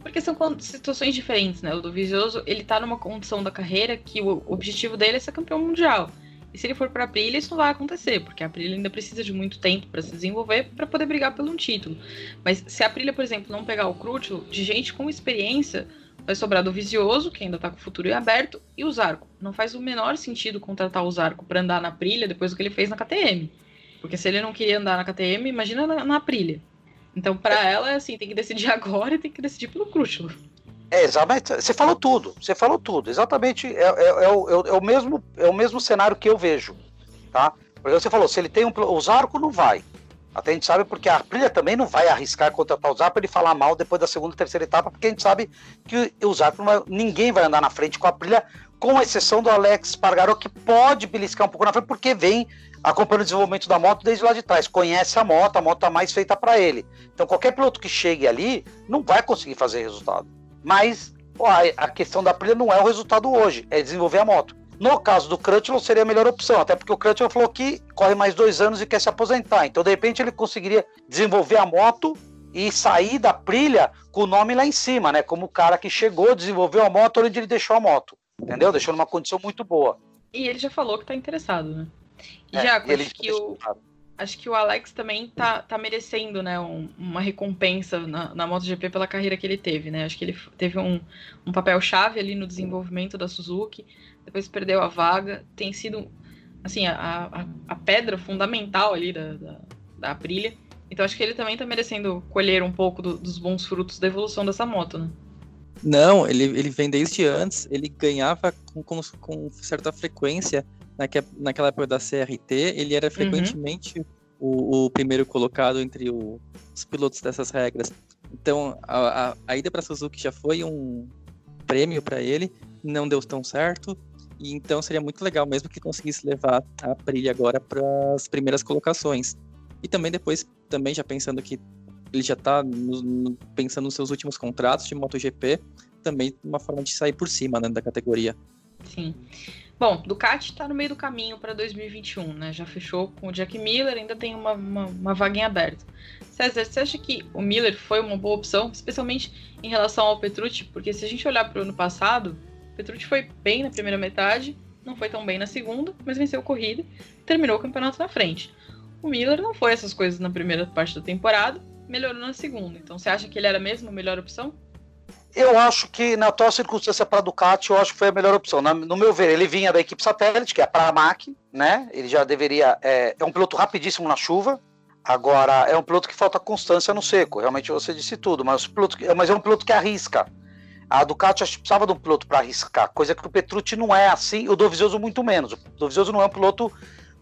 Porque são situações diferentes, né? O Dovizioso, ele tá numa condição da carreira que o objetivo dele é ser campeão mundial. E se ele for para a Aprilia, isso não vai acontecer, porque a Aprilia ainda precisa de muito tempo para se desenvolver para poder brigar pelo um título. Mas se a Aprilia, por exemplo, não pegar o Crutchlow, de gente com experiência, vai sobrar do Visioso, que ainda está com o futuro aberto, e o Zarco. Não faz o menor sentido contratar o Zarco para andar na Prilha depois do que ele fez na KTM. Porque se ele não queria andar na KTM, imagina na, na Prilha. Então, para ela, assim, tem que decidir agora e tem que decidir pelo Crutchlow. É, exatamente. Você falou tudo. Você falou tudo. Exatamente. É, é, é, o, é, o, mesmo, é o mesmo cenário que eu vejo. Tá? Porque você falou, se ele tem um. O Zarco não vai. Até a gente sabe porque a Aprilia também não vai arriscar contratar o para ele falar mal depois da segunda terceira etapa, porque a gente sabe que o Zap vai, ninguém vai andar na frente com a Aprilia, com exceção do Alex Pargaro, que pode beliscar um pouco na frente, porque vem acompanhando o desenvolvimento da moto desde lá de trás, conhece a moto, a moto está mais feita para ele. Então qualquer piloto que chegue ali não vai conseguir fazer resultado. Mas a questão da Aprilia não é o resultado hoje, é desenvolver a moto. No caso do Crutchlow, seria a melhor opção, até porque o Crutchlow falou que corre mais dois anos e quer se aposentar. Então, de repente, ele conseguiria desenvolver a moto e sair da Prilha com o nome lá em cima, né? Como o cara que chegou, desenvolveu a moto, onde ele deixou a moto. Entendeu? Deixou numa condição muito boa. E ele já falou que tá interessado, né? E é, já, acho que o, acho que o Alex também tá, tá merecendo, né, um, uma recompensa na, na MotoGP pela carreira que ele teve, né? Acho que ele teve um, um papel chave ali no desenvolvimento da Suzuki depois perdeu a vaga, tem sido assim a, a, a pedra fundamental ali da, da, da Aprilia. Então acho que ele também está merecendo colher um pouco do, dos bons frutos da evolução dessa moto, né? Não, ele, ele vem desde antes, ele ganhava com, com, com certa frequência naque, naquela época da CRT, ele era frequentemente uhum. o, o, primeiro colocado entre o, os pilotos dessas regras. Então a, a, a ida para Suzuki já foi um prêmio para ele, não deu tão certo. E então seria muito legal mesmo que conseguisse levar a Aprilia agora para as primeiras colocações. E também depois, também já pensando que ele já está pensando nos seus últimos contratos de MotoGP, também uma forma de sair por cima né, da categoria. Sim. Bom, Ducati está no meio do caminho para 2021, né? Já fechou com o Jack Miller, ainda tem uma, uma, uma vaga em aberto. César, você acha que o Miller foi uma boa opção, especialmente em relação ao Petrucci? Porque se a gente olhar para o ano passado, Petrucci foi bem na primeira metade, não foi tão bem na segunda, mas venceu a corrida e terminou o campeonato na frente. O Miller não foi essas coisas na primeira parte da temporada, melhorou na segunda. Então você acha que ele era mesmo a melhor opção? Eu acho que na atual circunstância para a Ducati, eu acho que foi a melhor opção. no meu ver, ele vinha da equipe satélite, que é a Pramac, né? Ele já deveria. É, é um piloto rapidíssimo na chuva. Agora, é um piloto que falta constância no seco. Realmente você disse tudo, mas, piloto, mas é um piloto que arrisca. A Ducati precisava de um piloto para arriscar, coisa que o Petrucci não é assim, o Dovizioso muito menos. O Dovizioso não é um piloto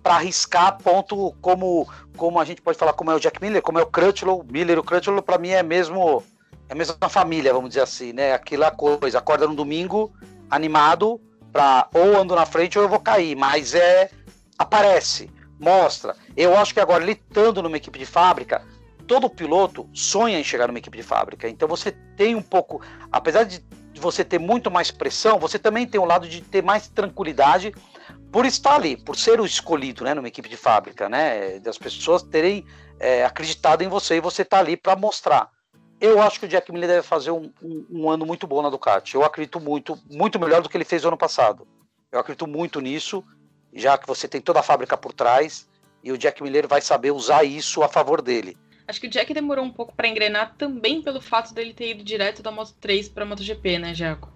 para arriscar ponto como como a gente pode falar como é o Jack Miller, como é o Crutchlow, Miller, o Crutchlow para mim é mesmo é a mesma família, vamos dizer assim, né? Aquela coisa, acorda no domingo animado para ou ando na frente ou eu vou cair, mas é aparece, mostra. Eu acho que agora ele estando numa equipe de fábrica, todo piloto sonha em chegar numa equipe de fábrica. Então você tem um pouco, apesar de você ter muito mais pressão, você também tem um lado de ter mais tranquilidade por estar ali, por ser o escolhido, né, numa equipe de fábrica, né, das pessoas terem é, acreditado em você e você tá ali para mostrar. Eu acho que o Jack Miller deve fazer um, um, um, ano muito bom na Ducati. Eu acredito muito, muito melhor do que ele fez no ano passado. Eu acredito muito nisso, já que você tem toda a fábrica por trás e o Jack Miller vai saber usar isso a favor dele. Acho que o Jack demorou um pouco para engrenar também pelo fato dele ter ido direto da Moto 3 para MotoGP, né, Jaco?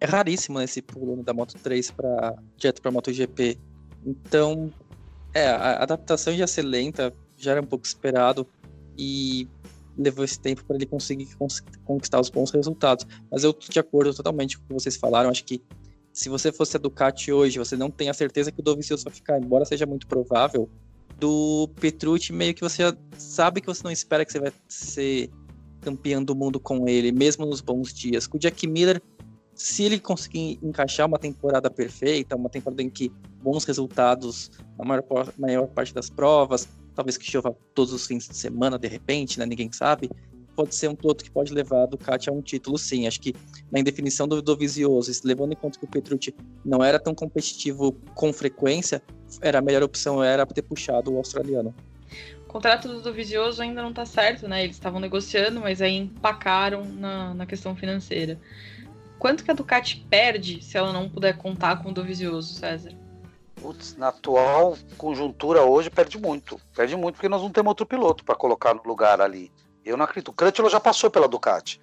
É raríssimo esse pulo né, da Moto 3 para direto para MotoGP. Então, é, a adaptação ia ser lenta, já era um pouco esperado e levou esse tempo para ele conseguir conquistar os bons resultados. Mas eu tô de acordo totalmente com o que vocês falaram. Acho que se você fosse a Ducati hoje, você não tem a certeza que o Dovizioso vai ficar, embora seja muito provável, do Petrucci, meio que você sabe que você não espera que você vai ser campeão do mundo com ele, mesmo nos bons dias. Com o Jack Miller, se ele conseguir encaixar uma temporada perfeita, uma temporada em que bons resultados na maior, maior parte das provas, talvez que chova todos os fins de semana de repente, né, ninguém sabe, pode ser um piloto que pode levar a Ducati a um título, sim. Acho que na indefinição do, do Vizioso, levando em conta que o Petrucci não era tão competitivo com frequência, era a melhor opção era ter puxado o australiano. O contrato do Dovizioso ainda não está certo, né? Eles estavam negociando, mas aí empacaram na, na questão financeira. Quanto que a Ducati perde se ela não puder contar com o Dovizioso, César? Putz, na atual conjuntura hoje perde muito. Perde muito porque nós não temos outro piloto para colocar no lugar ali. Eu não acredito. O Crutchlow já passou pela Ducati.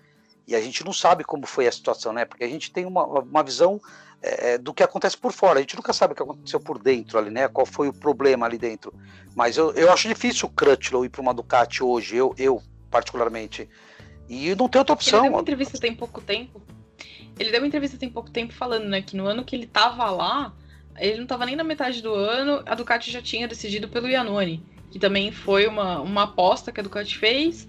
E a gente não sabe como foi a situação, né? Porque a gente tem uma, uma visão é, é, do que acontece por fora. A gente nunca sabe o que aconteceu por dentro ali, né? Qual foi o problema ali dentro. Mas eu, eu acho difícil o Crutchlow ir para uma Ducati hoje, eu, eu particularmente. E não tem outra opção. Ele deu uma entrevista tem pouco tempo. Ele deu uma entrevista tem pouco tempo falando, né, que no ano que ele tava lá, ele não tava nem na metade do ano, a Ducati já tinha decidido pelo Iannone, que também foi uma, uma aposta que a Ducati fez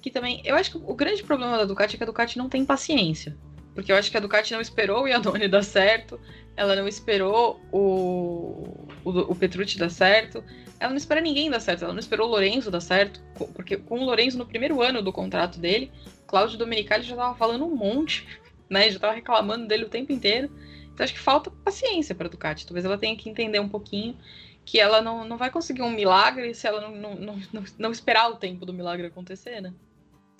que também. Eu acho que o grande problema da Ducati é que a Ducati não tem paciência. Porque eu acho que a Ducati não esperou o Iannone dar certo, ela não esperou o, o, o Petrucci dar certo, ela não espera ninguém dar certo, ela não esperou o Lorenzo dar certo, porque com o Lorenzo no primeiro ano do contrato dele, Cláudio Domenicali já tava falando um monte, né? Já tava reclamando dele o tempo inteiro. Então acho que falta paciência para a Ducati. Talvez ela tenha que entender um pouquinho que ela não, não vai conseguir um milagre se ela não, não, não, não esperar o tempo do milagre acontecer, né?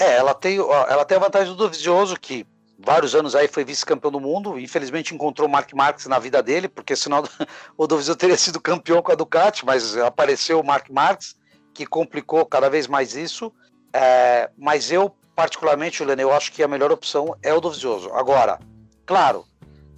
É, ela tem, ela tem a vantagem do Dovizioso, que vários anos aí foi vice-campeão do mundo, infelizmente encontrou o Mark Marques na vida dele, porque senão o Dovizioso teria sido campeão com a Ducati, mas apareceu o Mark Marques, que complicou cada vez mais isso. É, mas eu, particularmente, Juliana, eu acho que a melhor opção é o Dovizioso. Agora, claro,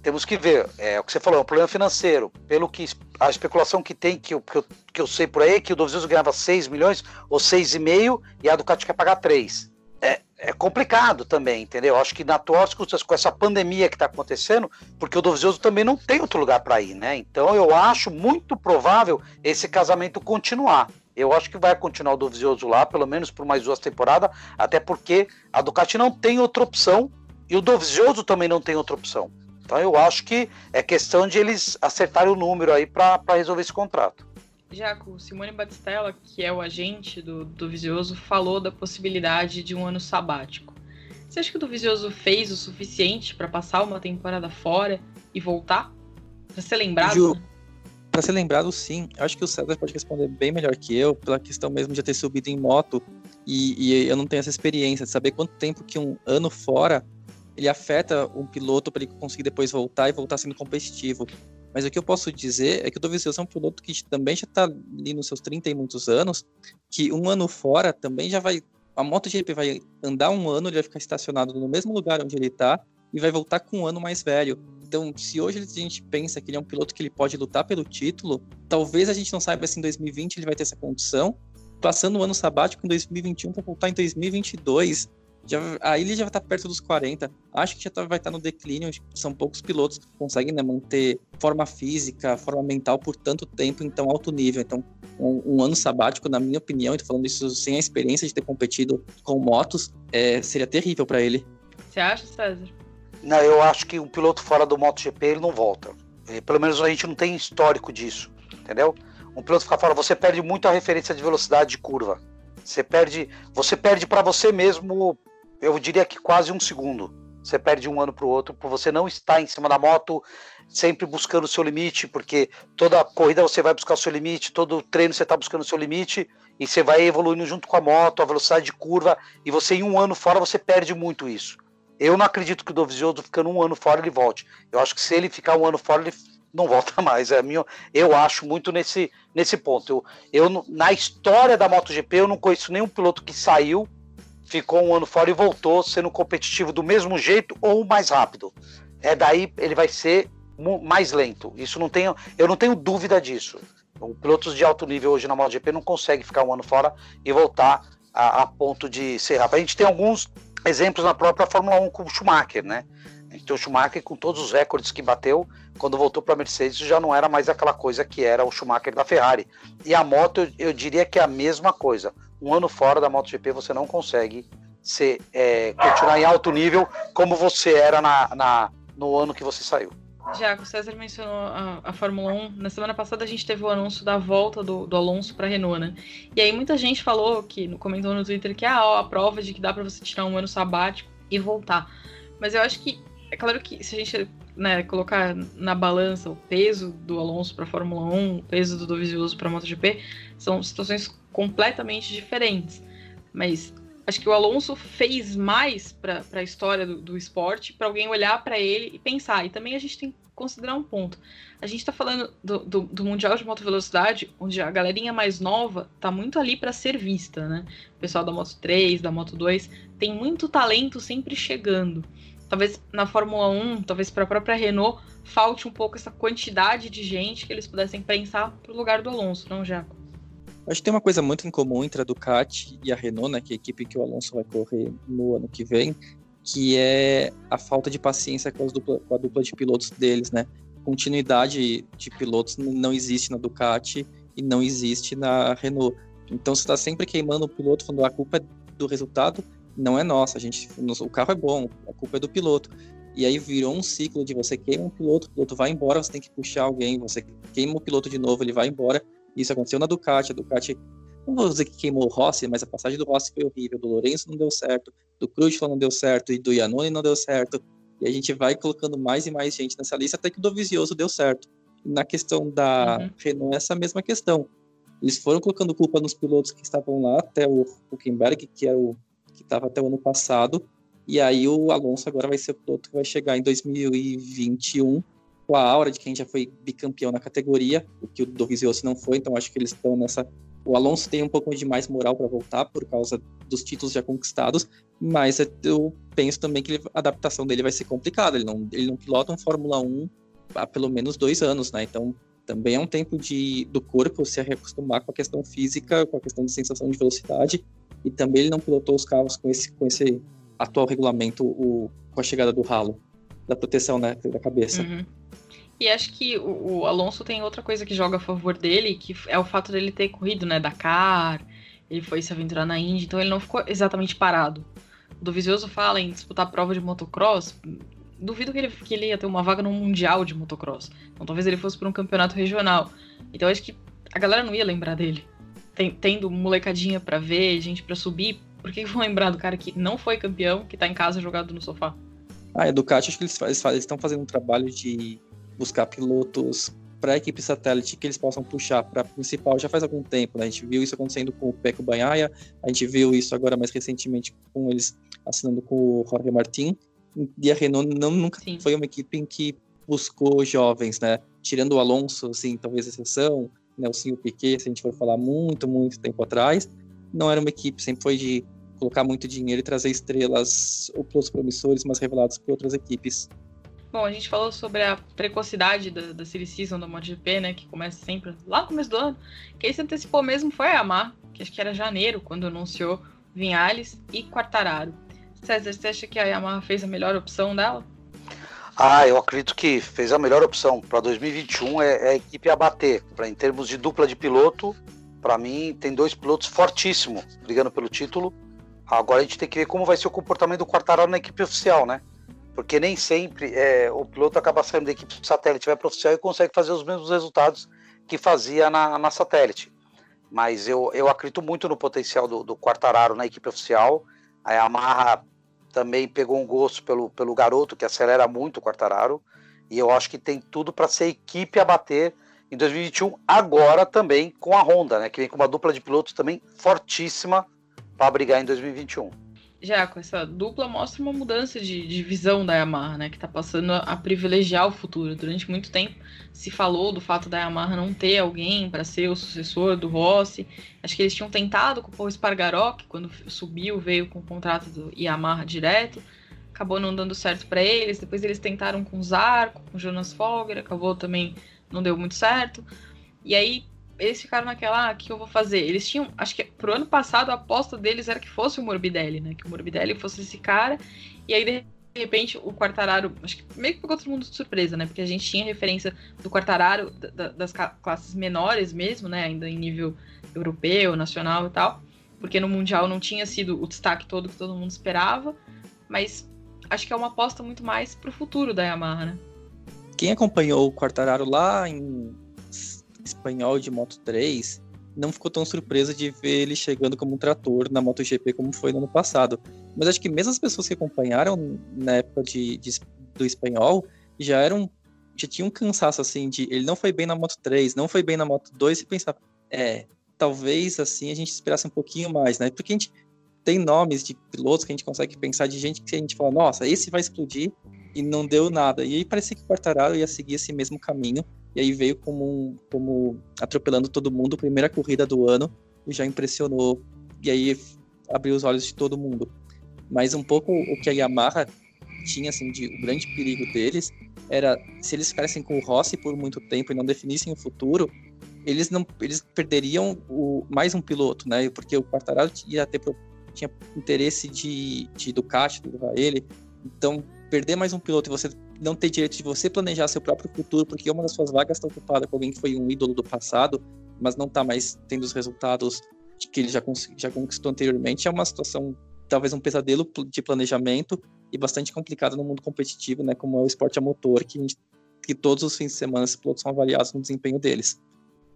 temos que ver, é o que você falou, é um problema financeiro. Pelo que a especulação que tem, que eu, que eu, que eu sei por aí, é que o Dovizioso ganhava 6 milhões ou 6,5 e a Ducati quer pagar 3 é, é complicado também, entendeu? Acho que na atual com essa pandemia que está acontecendo, porque o Dovizioso também não tem outro lugar para ir, né? Então eu acho muito provável esse casamento continuar. Eu acho que vai continuar o Dovizioso lá, pelo menos por mais duas temporadas, até porque a Ducati não tem outra opção e o Dovizioso também não tem outra opção. Então eu acho que é questão de eles acertarem o número aí para resolver esse contrato. Jaco, Simone Batistella, que é o agente do, do Visioso, falou da possibilidade de um ano sabático. Você acha que o Visioso fez o suficiente para passar uma temporada fora e voltar? Para ser lembrado? Ju, né? Para ser lembrado, sim. Eu acho que o César pode responder bem melhor que eu, pela questão mesmo de ter subido em moto e, e eu não tenho essa experiência de saber quanto tempo que um ano fora ele afeta um piloto para ele conseguir depois voltar e voltar sendo competitivo. Mas o que eu posso dizer é que o Dovizioso é um piloto que também já está ali nos seus 30 e muitos anos, que um ano fora também já vai a MotoGP vai andar um ano, ele vai ficar estacionado no mesmo lugar onde ele está e vai voltar com um ano mais velho. Então, se hoje a gente pensa que ele é um piloto que ele pode lutar pelo título, talvez a gente não saiba se em 2020 ele vai ter essa condição, passando o ano sabático em 2021 para voltar em 2022. Já, aí ele já vai estar perto dos 40. Acho que já tá, vai estar no declínio. São poucos pilotos que conseguem né, manter forma física, forma mental por tanto tempo em tão alto nível. Então, um, um ano sabático, na minha opinião, estou falando isso sem a experiência de ter competido com motos, é, seria terrível para ele. Você acha, César? Não, eu acho que um piloto fora do MotoGP ele não volta. É, pelo menos a gente não tem histórico disso, entendeu? Um piloto ficar fora, você perde muito a referência de velocidade de curva. Você perde, você perde para você mesmo, eu diria que quase um segundo. Você perde um ano para o outro por você não estar em cima da moto, sempre buscando o seu limite, porque toda corrida você vai buscar o seu limite, todo treino você está buscando o seu limite e você vai evoluindo junto com a moto, a velocidade de curva, e você em um ano fora você perde muito isso. Eu não acredito que o Dovizioso ficando um ano fora ele volte. Eu acho que se ele ficar um ano fora ele não volta mais. É minha, eu acho muito nesse, nesse ponto. Eu, eu na história da MotoGP eu não conheço nenhum piloto que saiu, ficou um ano fora e voltou sendo competitivo do mesmo jeito ou mais rápido. É daí ele vai ser mais lento. Isso não tenho, eu não tenho dúvida disso. O pilotos de alto nível hoje na MotoGP não consegue ficar um ano fora e voltar a, a ponto de ser rápido. A gente tem alguns exemplos na própria Fórmula 1 com o Schumacher, né? Então o Schumacher com todos os recordes que bateu, quando voltou para a Mercedes já não era mais aquela coisa que era o Schumacher da Ferrari. E a moto, eu, eu diria que é a mesma coisa. Um ano fora da MotoGP você não consegue ser, é, continuar em alto nível como você era na, na, no ano que você saiu. Tiago, o César mencionou a, a, Fórmula 1. Na semana passada a gente teve o anúncio da volta do, do Alonso para a Renault, né? E aí muita gente falou, que comentou no Twitter, que ah, a prova de que dá para você tirar um ano sabático e voltar. Mas eu acho que, é claro que se a gente né, colocar na balança o peso do Alonso para Fórmula 1, o peso do Dovizioso para MotoGP, são situações completamente diferentes. Mas acho que o Alonso fez mais para a história do, do esporte, para alguém olhar para ele e pensar. E também a gente tem que considerar um ponto. A gente está falando do, do, do, Mundial de Moto Velocidade, onde a galerinha mais nova tá muito ali para ser vista, né? O pessoal da Moto 3, da Moto 2, tem muito talento sempre chegando. Talvez na Fórmula 1, talvez para a própria Renault, falte um pouco essa quantidade de gente que eles pudessem pensar pro lugar do Alonso, não, Jaco? Acho que tem uma coisa muito em comum entre a Ducati e a Renault, né, que é a equipe que o Alonso vai correr no ano que vem, que é a falta de paciência com, dupla, com a dupla de pilotos deles, né? Continuidade de pilotos não existe na Ducati e não existe na Renault. Então você está sempre queimando o piloto falando a culpa é do resultado, não é nossa. A gente, o carro é bom, a culpa é do piloto. E aí virou um ciclo de você queima um piloto, o piloto vai embora, você tem que puxar alguém, você queima o piloto de novo, ele vai embora. Isso aconteceu na Ducati. A Ducati, não vou dizer que queimou o Rossi, mas a passagem do Rossi foi horrível. Do Lourenço não deu certo, do Crutchlow não deu certo e do Iannone não deu certo. E a gente vai colocando mais e mais gente nessa lista até que o Dovizioso deu certo. Na questão da uhum. Renault, essa mesma questão. Eles foram colocando culpa nos pilotos que estavam lá, até o Huckenberg, que era o que estava até o ano passado. E aí o Alonso agora vai ser o piloto que vai chegar em 2021 com a aura de quem já foi bicampeão na categoria, o que o Dovizioso não foi, então acho que eles estão nessa. O Alonso tem um pouco de mais moral para voltar por causa dos títulos já conquistados, mas eu penso também que a adaptação dele vai ser complicada. Ele não, ele não pilota um Fórmula 1 há pelo menos dois anos, né? Então também é um tempo de, do corpo se acostumar com a questão física, com a questão de sensação de velocidade, e também ele não pilotou os carros com esse, com esse atual regulamento, o, com a chegada do ralo, da proteção né, da cabeça. Uhum. E acho que o, o, Alonso tem outra coisa que joga a favor dele, que é o fato dele ter corrido, né, Dakar, ele foi se aventurar na Indy, então ele não ficou exatamente parado. O Dovizioso fala em disputar prova de motocross, duvido que ele, que ele ia ter uma vaga no Mundial de motocross. Então talvez ele fosse para um campeonato regional. Então acho que a galera não ia lembrar dele. Tem, tendo molecadinha para ver, gente para subir, por que vão lembrar do cara que não foi campeão, que tá em casa jogado no sofá? Ah, a Ducati, acho que eles, eles estão fazendo um trabalho de buscar pilotos para a equipe satélite que eles possam puxar para a principal já faz algum tempo. Né? A gente viu isso acontecendo com o Peco Banhaia, a gente viu isso agora mais recentemente com eles assinando com o Jorge Martin. E a Renault não, nunca Sim. foi uma equipe em que buscou jovens, né? Tirando o Alonso, assim, talvez exceção, Nelson Piquet, se a gente for falar muito, muito tempo atrás, não era uma equipe, sempre foi de colocar muito dinheiro e trazer estrelas ou pilotos promissores, mas revelados por outras equipes. Bom, a gente falou sobre a precocidade da, da Series Season da MotoGP, né? Que começa sempre lá no começo do ano. Quem se antecipou mesmo foi a Yamaha, que acho que era janeiro, quando anunciou Vinhales e Quartararo. César, você acha que a Yamaha fez a melhor opção dela? Ah, eu acredito que fez a melhor opção. Para 2021 é, é, a equipe a bater. Em termos de dupla de piloto, para mim tem dois pilotos fortíssimos brigando pelo título. Agora a gente tem que ver como vai ser o comportamento do Quartararo na equipe oficial, né? porque nem sempre é, o piloto acaba saindo da equipe satélite, vai para oficial e consegue fazer os mesmos resultados que fazia na, na satélite. Mas eu, eu acredito muito no potencial do, do Quartararo na equipe oficial. A Yamaha também pegou um gosto pelo, pelo garoto, que acelera muito o Quartararo. E eu acho que tem tudo para ser equipe a bater em 2021, agora também com a Honda, né, que vem com uma dupla de pilotos também fortíssima para brigar em 2021 já com essa dupla mostra uma mudança de, de visão da Yamaha, né? Que está passando a, privilegiar o futuro. Durante muito tempo se falou do fato da Yamaha não ter alguém para ser o sucessor do Rossi. Acho que eles tinham tentado com o Paul Spargaró, que quando subiu veio com o contrato do Yamaha direto. Acabou não dando certo para eles. Depois eles tentaram com o Zarco, com o Jonas Folger, acabou também não deu muito certo. E aí eles ficaram naquela, ah, que eu vou fazer? Eles tinham, acho que pro ano passado a aposta deles era que fosse o Morbidelli, né? Que o Morbidelli fosse esse cara. E aí, de repente, o Quartararo, acho que meio que pegou todo mundo de surpresa, né? Porque a gente tinha referência do Quartararo da, das classes menores mesmo, né? Ainda em nível europeu, nacional e tal. Porque no Mundial não tinha sido o destaque todo que todo mundo esperava. Mas acho que é uma aposta muito mais pro futuro da Yamaha, né? Quem acompanhou o Quartararo lá em espanhol de Moto 3, não ficou tão surpresa de ver ele chegando como um trator na MotoGP como foi no ano passado. Mas acho que mesmo as pessoas que acompanharam na época de, de do espanhol já eram já tinham um cansaço assim de ele não foi bem na Moto 3, não foi bem na Moto 2 e pensar, é, talvez assim a gente esperasse um pouquinho mais, né? Porque a gente tem nomes de pilotos que a gente consegue pensar de gente que a gente fala, nossa, esse vai explodir e não deu nada. E aí parecia que o Quartararo ia seguir esse mesmo caminho e aí veio como, como atropelando todo mundo, primeira corrida do ano, e já impressionou, e aí abriu os olhos de todo mundo. Mas um pouco o que a Yamaha tinha, assim, de o grande perigo deles era se eles ficassem com o Rossi por muito tempo e não definissem o futuro, eles não eles perderiam o, mais um piloto, né? Porque o Quartararo ia ter tinha interesse de, de Ducati, levar ele. Então, perder mais um piloto e você não ter direito de você planejar seu próprio futuro, porque uma das suas vagas está ocupada com alguém que foi um ídolo do passado, mas não está mais tendo os resultados que ele já, já conquistou anteriormente, é uma situação, talvez um pesadelo de planejamento e bastante complicado no mundo competitivo, né, como é o esporte a motor, que, gente, que todos os fins de semana os pilotos são avaliados no desempenho deles.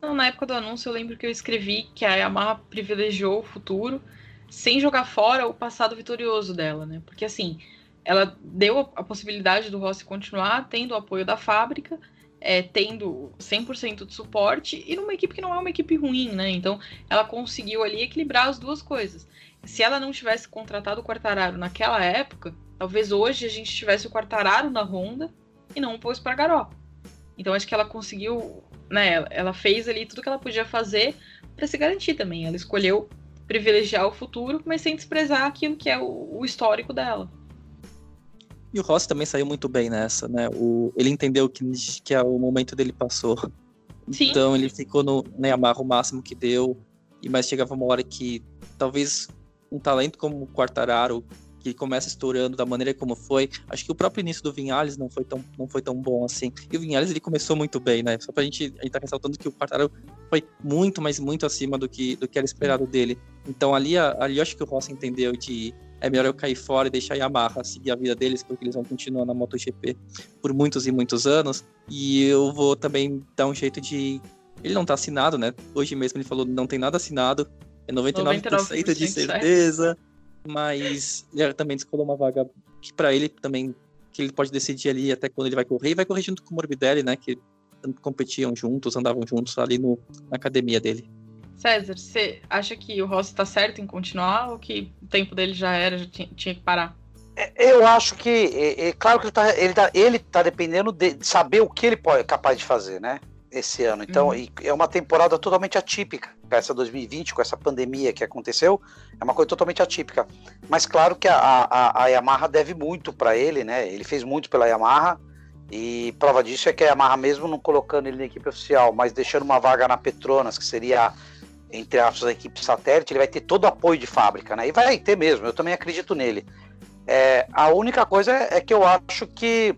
Na época do anúncio, eu lembro que eu escrevi que a Yamaha privilegiou o futuro sem jogar fora o passado vitorioso dela, né? Porque assim, ela deu a possibilidade do Rossi continuar tendo o apoio da fábrica, é, tendo 100% de suporte e numa equipe que não é uma equipe ruim, né? Então ela conseguiu ali equilibrar as duas coisas. Se ela não tivesse contratado o Quartararo naquela época, talvez hoje a gente tivesse o Quartararo na Honda e não o Paul Espargaró. Então acho que ela conseguiu, né? Ela fez ali tudo que ela podia fazer para se garantir também. Ela escolheu privilegiar o futuro, mas sem desprezar aquilo que é o, o histórico dela. E o Rossi também saiu muito bem nessa, né? O, ele entendeu que, que é o momento dele passou. Sim. Então ele ficou no né, Yamaha o máximo que deu. E mas chegava uma hora que talvez um talento como o Quartararo, que começa estourando da maneira como foi, acho que o próprio início do Vinhales não foi tão, não foi tão bom assim. E o Vinhales ele começou muito bem, né? Só pra gente, a gente tá ressaltando que o Quartararo foi muito, mas muito acima do que, do que era esperado dele. Então ali, ali eu acho que o Rossi entendeu de é melhor eu cair fora e deixar a Yamaha seguir a vida deles, porque eles vão continuar na MotoGP por muitos e muitos anos. E eu vou também dar um jeito de. Ele não tá assinado, né? Hoje mesmo ele falou não tem nada assinado, é 99%, 99% de certeza. Mas ele também descolou uma vaga que para ele também que ele pode decidir ali até quando ele vai correr e vai correr junto com o Morbidelli, né? Que competiam juntos, andavam juntos ali no, na academia dele. César, você acha que o Rossi está certo em continuar ou que o tempo dele já era, já tinha, tinha que parar? É, eu acho que, é, é claro que ele está ele tá, ele tá dependendo de saber o que ele pode, é capaz de fazer, né? esse ano. Então, uhum. é uma temporada totalmente atípica. Essa 2020, com essa pandemia que aconteceu, é uma coisa totalmente atípica. Mas claro que a, a, a Yamaha deve muito para ele, né? Ele fez muito pela Yamaha. E prova disso é que a Yamaha, mesmo não colocando ele na equipe oficial, mas deixando uma vaga na Petronas, que seria, entre aspas, a equipe satélite, ele vai ter todo o apoio de fábrica, né? E vai ter mesmo, eu também acredito nele. É, a única coisa é, é que eu acho que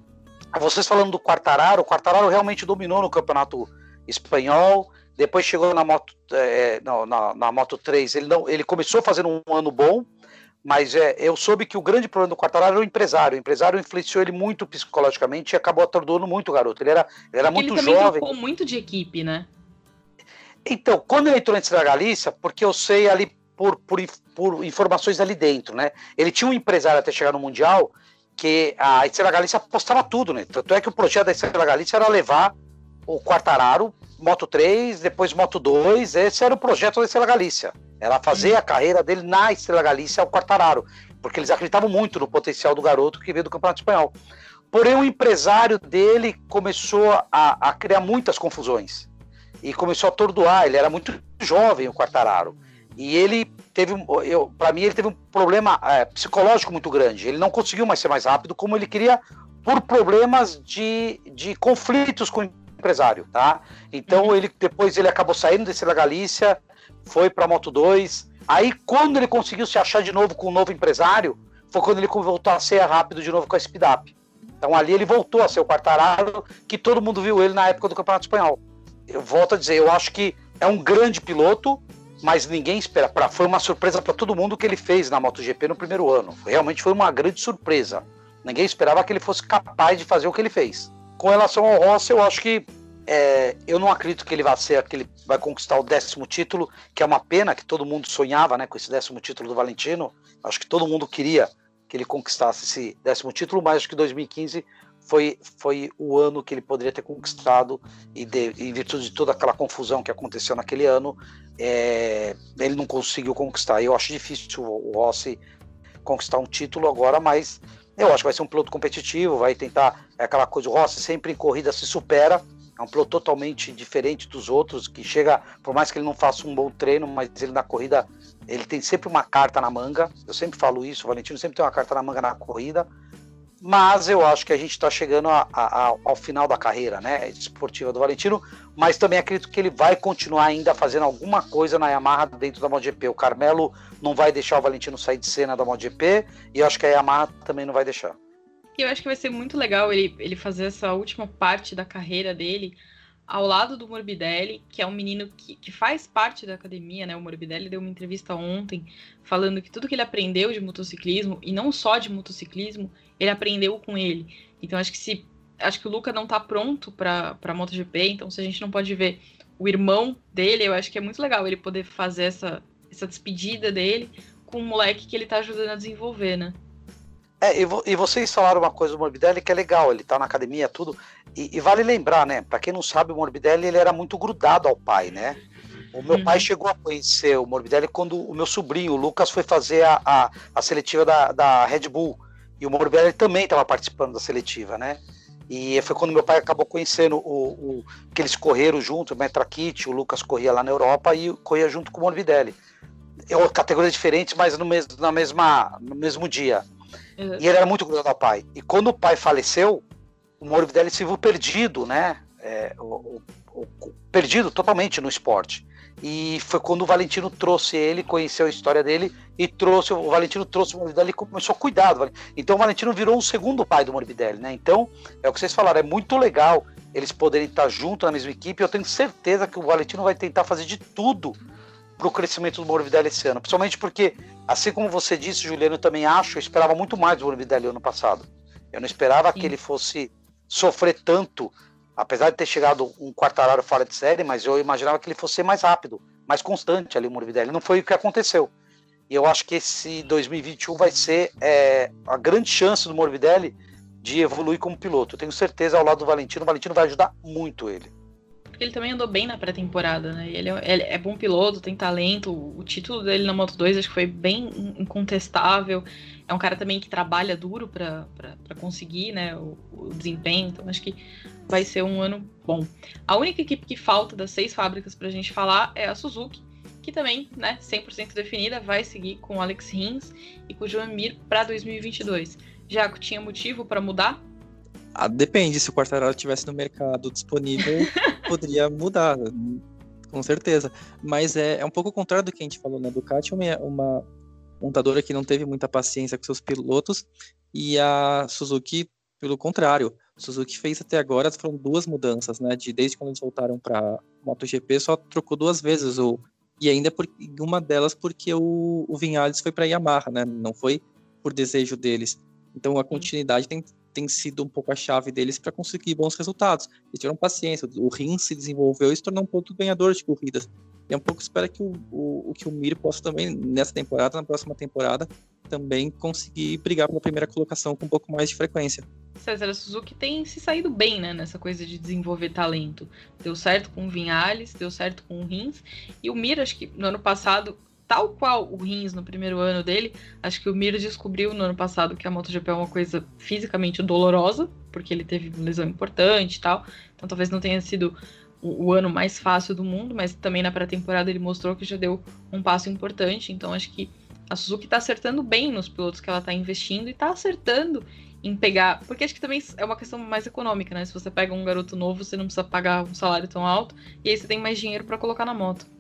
vocês falando do Quartararo, o Quartararo realmente dominou no campeonato espanhol. Depois chegou na moto, é, na, na, moto 3, ele, não, ele começou fazendo um ano bom, mas é, eu soube que o grande problema do Quartararo era o empresário. O empresário influenciou ele muito psicologicamente e acabou atordoando muito o garoto. Ele era, ele era muito ele também jovem. Ele muito de equipe, né? Então, quando ele entrou na Estrela Galícia, porque eu sei ali por, por, por informações ali dentro, né? Ele tinha um empresário até chegar no Mundial que a Estrela Galícia apostava tudo, né? Tanto é que o projeto da Estrela Galícia era levar o Quartararo, Moto 3, depois Moto 2, esse era o projeto da Estrela Galícia. Era fazer a carreira dele na Estrela Galícia ao Quartararo, porque eles acreditavam muito no potencial do garoto que veio do Campeonato Espanhol. Porém, o empresário dele começou a, a criar muitas confusões e começou a atordoar. Ele era muito jovem, o Quartararo. E ele teve, para mim, ele teve um problema é, psicológico muito grande. Ele não conseguiu mais ser mais rápido como ele queria por problemas de, de conflitos com o empresário, tá? Então uhum. ele depois ele acabou saindo desse da Galícia, foi para Moto 2. Aí quando ele conseguiu se achar de novo com um novo empresário, foi quando ele voltou a ser rápido de novo com a Speed Up. Então ali ele voltou a ser o Quartararo, que todo mundo viu ele na época do Campeonato Espanhol. Eu volto a dizer, eu acho que é um grande piloto, mas ninguém espera. Pra, foi uma surpresa para todo mundo o que ele fez na MotoGP no primeiro ano. Realmente foi uma grande surpresa. Ninguém esperava que ele fosse capaz de fazer o que ele fez. Com relação ao Rossi, eu acho que é, eu não acredito que ele vai ser aquele vai conquistar o décimo título, que é uma pena que todo mundo sonhava, né, com esse décimo título do Valentino. Acho que todo mundo queria que ele conquistasse esse décimo título, mas acho que 2015 foi, foi o ano que ele poderia ter conquistado e de, em virtude de toda aquela confusão que aconteceu naquele ano, é, ele não conseguiu conquistar. Eu acho difícil o, o Rossi conquistar um título agora, mas eu acho que vai ser um piloto competitivo, vai tentar é aquela coisa, o Rossi sempre em corrida se supera, é um piloto totalmente diferente dos outros, que chega, por mais que ele não faça um bom treino, mas ele na corrida, ele tem sempre uma carta na manga. Eu sempre falo isso, o Valentino sempre tem uma carta na manga na corrida mas eu acho que a gente está chegando a, a, ao final da carreira né, esportiva do Valentino, mas também acredito que ele vai continuar ainda fazendo alguma coisa na Yamaha dentro da MotoGP. O Carmelo não vai deixar o Valentino sair de cena da MotoGP e eu acho que a Yamaha também não vai deixar. Eu acho que vai ser muito legal ele, ele fazer essa última parte da carreira dele ao lado do Morbidelli, que é um menino que, que faz parte da academia, né? O Morbidelli deu uma entrevista ontem falando que tudo que ele aprendeu de motociclismo, e não só de motociclismo, ele aprendeu com ele. Então acho que se. Acho que o Luca não tá pronto pra MotoGP, então se a gente não pode ver o irmão dele, eu acho que é muito legal ele poder fazer essa, essa despedida dele com um moleque que ele tá ajudando a desenvolver, né? É, e, e, vocês falaram uma coisa do Morbidelli que é legal, ele tá na academia, tudo. E, e vale lembrar, né? Para quem não sabe, o Morbidelli ele era muito grudado ao pai, né? O meu uhum. pai chegou a conhecer o Morbidelli quando o meu sobrinho, o Lucas, foi fazer a, a, a seletiva da, da Red Bull. E o Morbidelli também estava participando da seletiva, né? E foi quando meu pai acabou conhecendo o, o que eles correram junto, o Metrakit, o Lucas corria lá na Europa e corria junto com o Morbidelli. Eu, categorias diferentes, mas no mesmo, na mesma, no mesmo dia. Uhum. E ele era muito grudado ao pai. E quando o pai faleceu, o Morbidelli se viu perdido, né? É, o, o, o, perdido totalmente no esporte. E foi quando o Valentino trouxe ele, conheceu a história dele e trouxe o Valentino trouxe o Morbidelli e começou a cuidar do Valentino. Então o Valentino virou um segundo pai do Morbidelli, né? Então, é o que vocês falaram, é muito legal eles poderem estar juntos na mesma equipe. Eu tenho certeza que o Valentino vai tentar fazer de tudo para o crescimento do Morbidelli esse ano. Principalmente porque, assim como você disse, Juliano, eu também acho, eu esperava muito mais do Morbidelli ano passado. Eu não esperava Sim. que ele fosse sofrer tanto, apesar de ter chegado um quartararo fora de série, mas eu imaginava que ele fosse mais rápido, mais constante ali o Morbidelli. Não foi o que aconteceu. E eu acho que esse 2021 vai ser é, a grande chance do Morbidelli de evoluir como piloto. Eu tenho certeza ao lado do Valentino, o Valentino vai ajudar muito ele. Porque ele também andou bem na pré-temporada, né? Ele é, ele é, bom piloto, tem talento. O título dele na Moto 2 acho que foi bem incontestável. É um cara também que trabalha duro para conseguir né, o, o, desempenho. Então acho que vai ser um ano bom. A única equipe que falta das seis fábricas para a gente falar é a Suzuki, que também, né, 100% definida, vai seguir com Alex Rins e com o Joan Mir para 2022. Jaco, tinha motivo para mudar? Ah, depende, se o Quartararo estivesse no mercado disponível, poderia mudar, com certeza. Mas é, é um pouco o contrário do que a gente falou, né? Ducati é uma, uma montadora que não teve muita paciência com seus pilotos e a Suzuki, pelo contrário, Suzuki fez até agora foram duas mudanças, né? De desde quando eles voltaram para MotoGP, só trocou duas vezes o e ainda por uma delas porque o, o Vinhales foi para Yamaha, né? Não foi por desejo deles. Então a continuidade tem tem sido um pouco a chave deles para conseguir bons resultados. Eles tiveram paciência, o Rins se desenvolveu e se tornou um ponto ganhador de corridas. E é um pouco espera que o, o, que o Mir possa também, nessa temporada, na próxima temporada, também conseguir brigar pela primeira colocação com um pouco mais de frequência. César Suzuki tem se saído bem, né, nessa coisa de desenvolver talento. Deu certo com o Vinhales, deu certo com o Rins, e o Mir, acho que no ano passado, tal qual o Rins no primeiro ano dele, acho que o Mir descobriu no ano passado que a MotoGP é uma coisa fisicamente dolorosa, porque ele teve uma lesão importante e tal. Então talvez não tenha sido o, o ano mais fácil do mundo, mas também na pré-temporada ele mostrou que já deu um passo importante. Então acho que a Suzuki está acertando bem nos pilotos que ela está investindo e está acertando em pegar. Porque acho que também é uma questão mais econômica, né? Se você pega um garoto novo, você não precisa pagar um salário tão alto e aí você tem mais dinheiro para colocar na moto.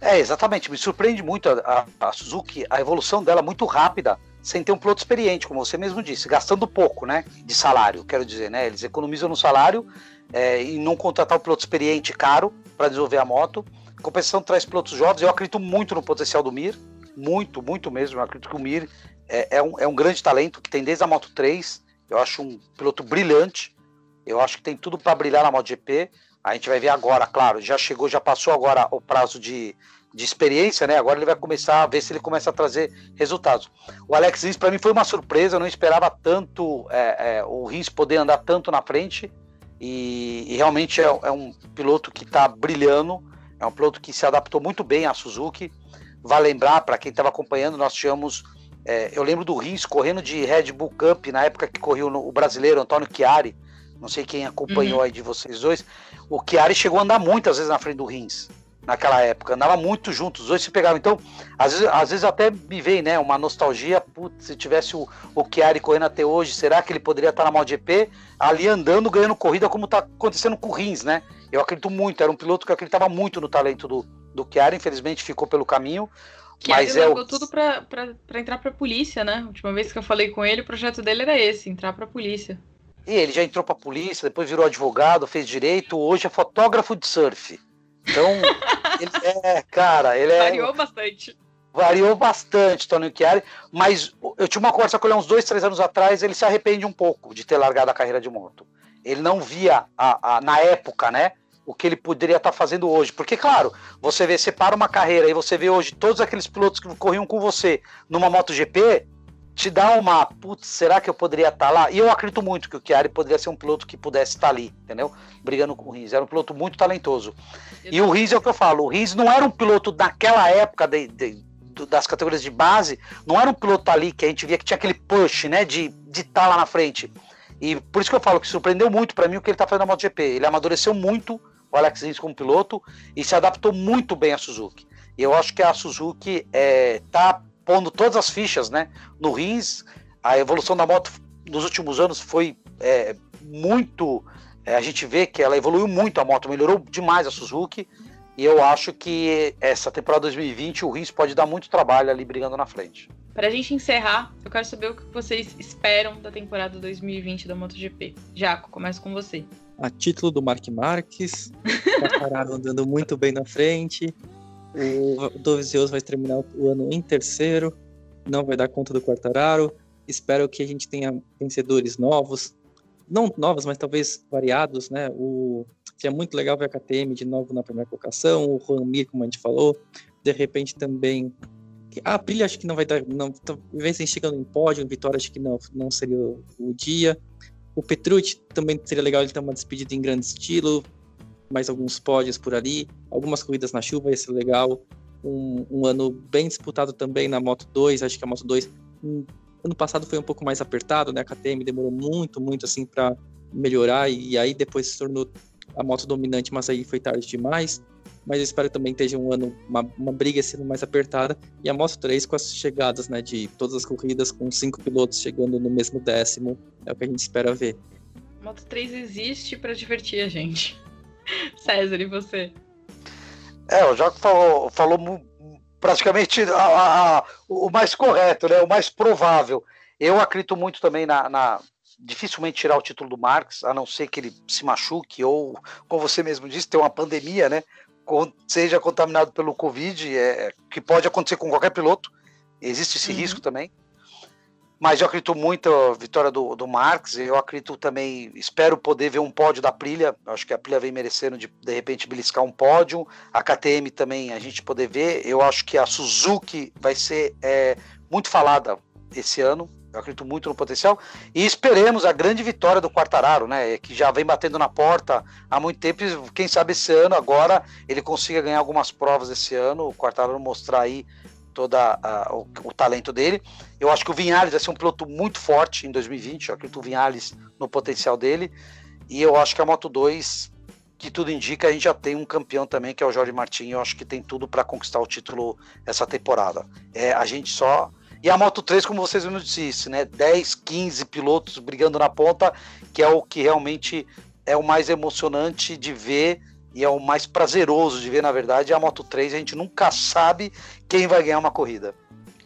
É, exatamente. Me surpreende muito a, a, a, Suzuki, a evolução dela muito rápida, sem ter um piloto experiente, como você mesmo disse, gastando pouco, né? De salário, quero dizer, né? Eles economizam no salário é, e não contratar um piloto experiente caro para desenvolver a moto. A compensação traz pilotos jovens. Eu acredito muito no potencial do Mir, muito, muito mesmo. Eu acredito que o Mir é, é, um, é um grande talento que tem desde a Moto 3. Eu acho um piloto brilhante. Eu acho que tem tudo para brilhar na MotoGP. A gente vai ver agora, claro, já chegou, já passou agora o prazo de, de experiência, né? Agora ele vai começar a ver se ele começa a trazer resultados. O Alex Rins, para mim, foi uma surpresa, eu não esperava tanto é, é, o Rins poder andar tanto na frente. E, e realmente é, é, um piloto que está brilhando, é um piloto que se adaptou muito bem à Suzuki. Vai lembrar, para quem estava acompanhando, nós tínhamos. É, eu lembro do Rins correndo de Red Bull Cup na época que correu o brasileiro Antônio Chiari. Não sei quem acompanhou uhum. aí de vocês dois. O Chiari chegou a andar muitas vezes na frente do Rins naquela época, andava muito juntos, os dois se pegavam. Então, às vezes, às vezes até me vem, né, uma nostalgia, putz, se tivesse o, o Chiari correndo até hoje, será que ele poderia estar na MotoGP ali andando, ganhando corrida, como está acontecendo com o Rins, né? Eu acredito muito, era um piloto que eu acreditava muito no talento do, do Chiari, infelizmente ficou pelo caminho. Mas é o... tudo para entrar para a polícia, né? A última vez que eu falei com ele, o projeto dele era esse, entrar para a polícia. E ele já entrou para a polícia, depois virou advogado, fez direito, hoje é fotógrafo de surf. Então, ele é, cara, ele é. Variou bastante. Variou bastante, Tony Chiari, mas eu tinha uma conversa com ele uns dois, três anos atrás, ele se arrepende um pouco de ter largado a carreira de moto. Ele não via, a, a na época, né, o que ele poderia estar tá fazendo hoje. Porque, claro, você vê, você para uma carreira e você vê hoje todos aqueles pilotos que corriam com você numa MotoGP, te dá uma, putz, será que eu poderia estar tá lá? E eu acredito muito que o Chiari poderia ser um piloto que pudesse estar tá ali, entendeu? Brigando com o Rins. Era um piloto muito talentoso. E o Rins é o que eu falo, o Rins não era um piloto daquela época de, de, das categorias de base, não era um piloto ali que a gente via que tinha aquele push, né, de estar tá lá na frente. E por isso que eu falo que surpreendeu muito para mim o que ele está fazendo na MotoGP. Ele amadureceu muito o Alex Rins como piloto e se adaptou muito bem à Suzuki. E eu acho que a Suzuki está tá pondo todas as fichas né, no rins. A evolução da moto nos últimos anos foi é, muito. É, a gente vê que ela evoluiu muito a moto, melhorou demais a Suzuki. E eu acho que essa temporada 2020 o Rins pode dar muito trabalho ali brigando na frente. Para a gente encerrar, eu quero saber o que vocês esperam da temporada 2020 da MotoGP. Jaco, começo com você. A título do Mark Marques, pararam andando muito bem na frente, o Dovizioso vai terminar o ano em terceiro, não vai dar conta do Quartararo. Espero que a gente tenha vencedores novos, não novos, mas talvez variados, né? O é muito legal ver a KTM de novo na primeira colocação, o Juan Mir, como a gente falou, de repente também a Aprilia acho que não vai dar, não, talvez chegando em pódio, em vitória acho que não, não seria o, o dia. O Petrucci também seria legal ele ter uma despedida em grande estilo, mais alguns pódios por ali, algumas corridas na chuva, ia ser legal. Um, um, ano bem disputado também na Moto 2, acho que a Moto 2 um, ano passado foi um pouco mais apertado, né? A KTM demorou muito, muito assim para melhorar e, e aí depois se tornou a moto dominante, mas aí foi tarde demais. Mas eu espero também que esteja um ano, uma, uma briga sendo mais apertada. E a Moto 3 com as chegadas, né, de todas as corridas com cinco pilotos chegando no mesmo décimo, é o que a gente espera ver. Moto 3 existe para divertir a gente. César, e você? É, o Jaco falou, falou praticamente a, a, o mais correto, né? O mais provável. Eu acredito muito também na, na, dificilmente tirar o título do Marx, a não ser que ele se machuque ou, como você mesmo disse, tem uma pandemia, né? Seja contaminado pelo Covid, é, que pode acontecer com qualquer piloto. Existe esse uhum. risco também. Mas eu acredito muito na vitória do, do Marx. Eu acredito também, espero poder ver um pódio da Prilha. Acho que a Prilha vem merecendo de de repente beliscar um pódio. A KTM também a gente poder ver. Eu acho que a Suzuki vai ser é, muito falada esse ano. Eu acredito muito no potencial. E esperemos a grande vitória do Quartararo, né? Que já vem batendo na porta há muito tempo. Quem sabe esse ano, agora, ele consiga ganhar algumas provas esse ano. O Quartararo mostrar aí todo o, o, talento dele. Eu acho que o Vinhales vai ser um piloto muito forte em 2020. Eu acredito o Vinhales no potencial dele. E eu acho que a Moto 2, que tudo indica, a gente já tem um campeão também, que é o Jorge Martin. Eu acho que tem tudo para conquistar o título essa temporada. É, a gente só. E a Moto 3, como vocês me disseram, né? 10, 15 pilotos brigando na ponta, que é o que realmente é o mais emocionante de ver e é o mais prazeroso de ver, na verdade, é a Moto 3. A gente nunca sabe quem vai ganhar uma corrida.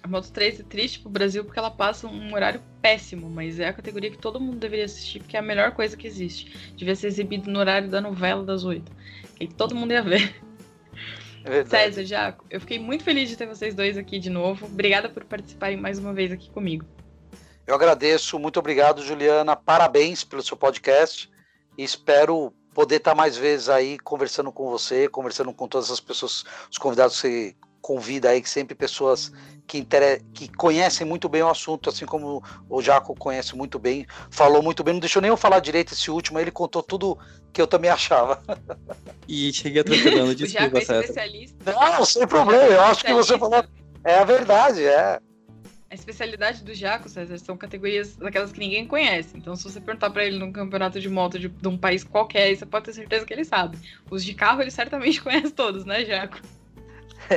A Moto 3 é triste pro Brasil porque ela passa um horário péssimo, mas é a categoria que todo mundo deveria assistir, porque é a melhor coisa que existe. Devia ser exibido no horário da novela das oito. Que todo mundo ia ver. É César, Jaco, eu fiquei muito feliz de ter vocês dois aqui de novo. Obrigada por participarem mais uma vez aqui comigo. Eu agradeço, muito obrigado, Juliana. Parabéns pelo seu podcast e espero poder estar mais vezes aí conversando com você, conversando com todas as pessoas, os convidados que você convida aí, que sempre pessoas que, inter... que conhecem muito bem o assunto, assim como o Jaco conhece muito bem, falou muito bem, não deixou nem eu falar direito esse último, ele contou tudo que eu também achava. E cheguei atropelando, desculpa, é especialista. Não, sem problema, eu acho que você falou, é a verdade, é. A especialidade do Jaco, César, são categorias daquelas que ninguém conhece. Então, se você perguntar para ele num campeonato de moto de, de, um país qualquer, você pode ter certeza que ele sabe. Os de carro, ele certamente conhece todos, né, Jaco?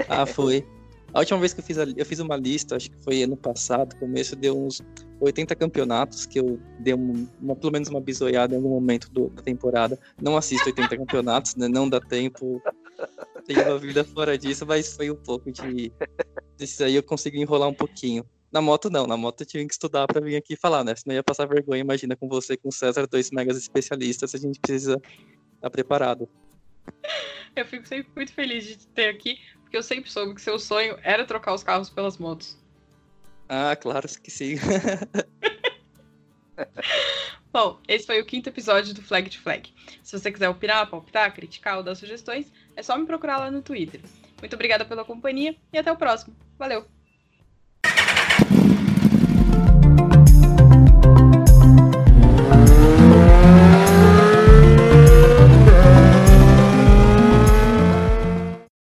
Ah, foi. A última vez que eu fiz, a, eu fiz uma lista, acho que foi ano passado, começo, deu uns 80 campeonatos que eu dei uma, pelo menos uma bisoiada em algum momento do, da temporada. Não assisto 80 campeonatos, né? Não dá tempo. Tenho uma vida fora disso, mas foi um pouco de. Isso aí eu consegui enrolar um pouquinho. Na moto, não. Na moto eu tinha que estudar para vir aqui falar, né? Senão ia passar vergonha. Imagina com você, com o César, dois megas especialistas, a gente precisa estar tá preparado. Eu fico sempre muito feliz de ter aqui, porque eu sempre soube que seu sonho era trocar os carros pelas motos. Ah, claro que sim. Bom, esse foi o quinto episódio do Flag to Flag. Se você quiser opinar, palpitar, criticar ou dar sugestões, é só me procurar lá no Twitter. Muito obrigada pela companhia e até o próximo. Valeu!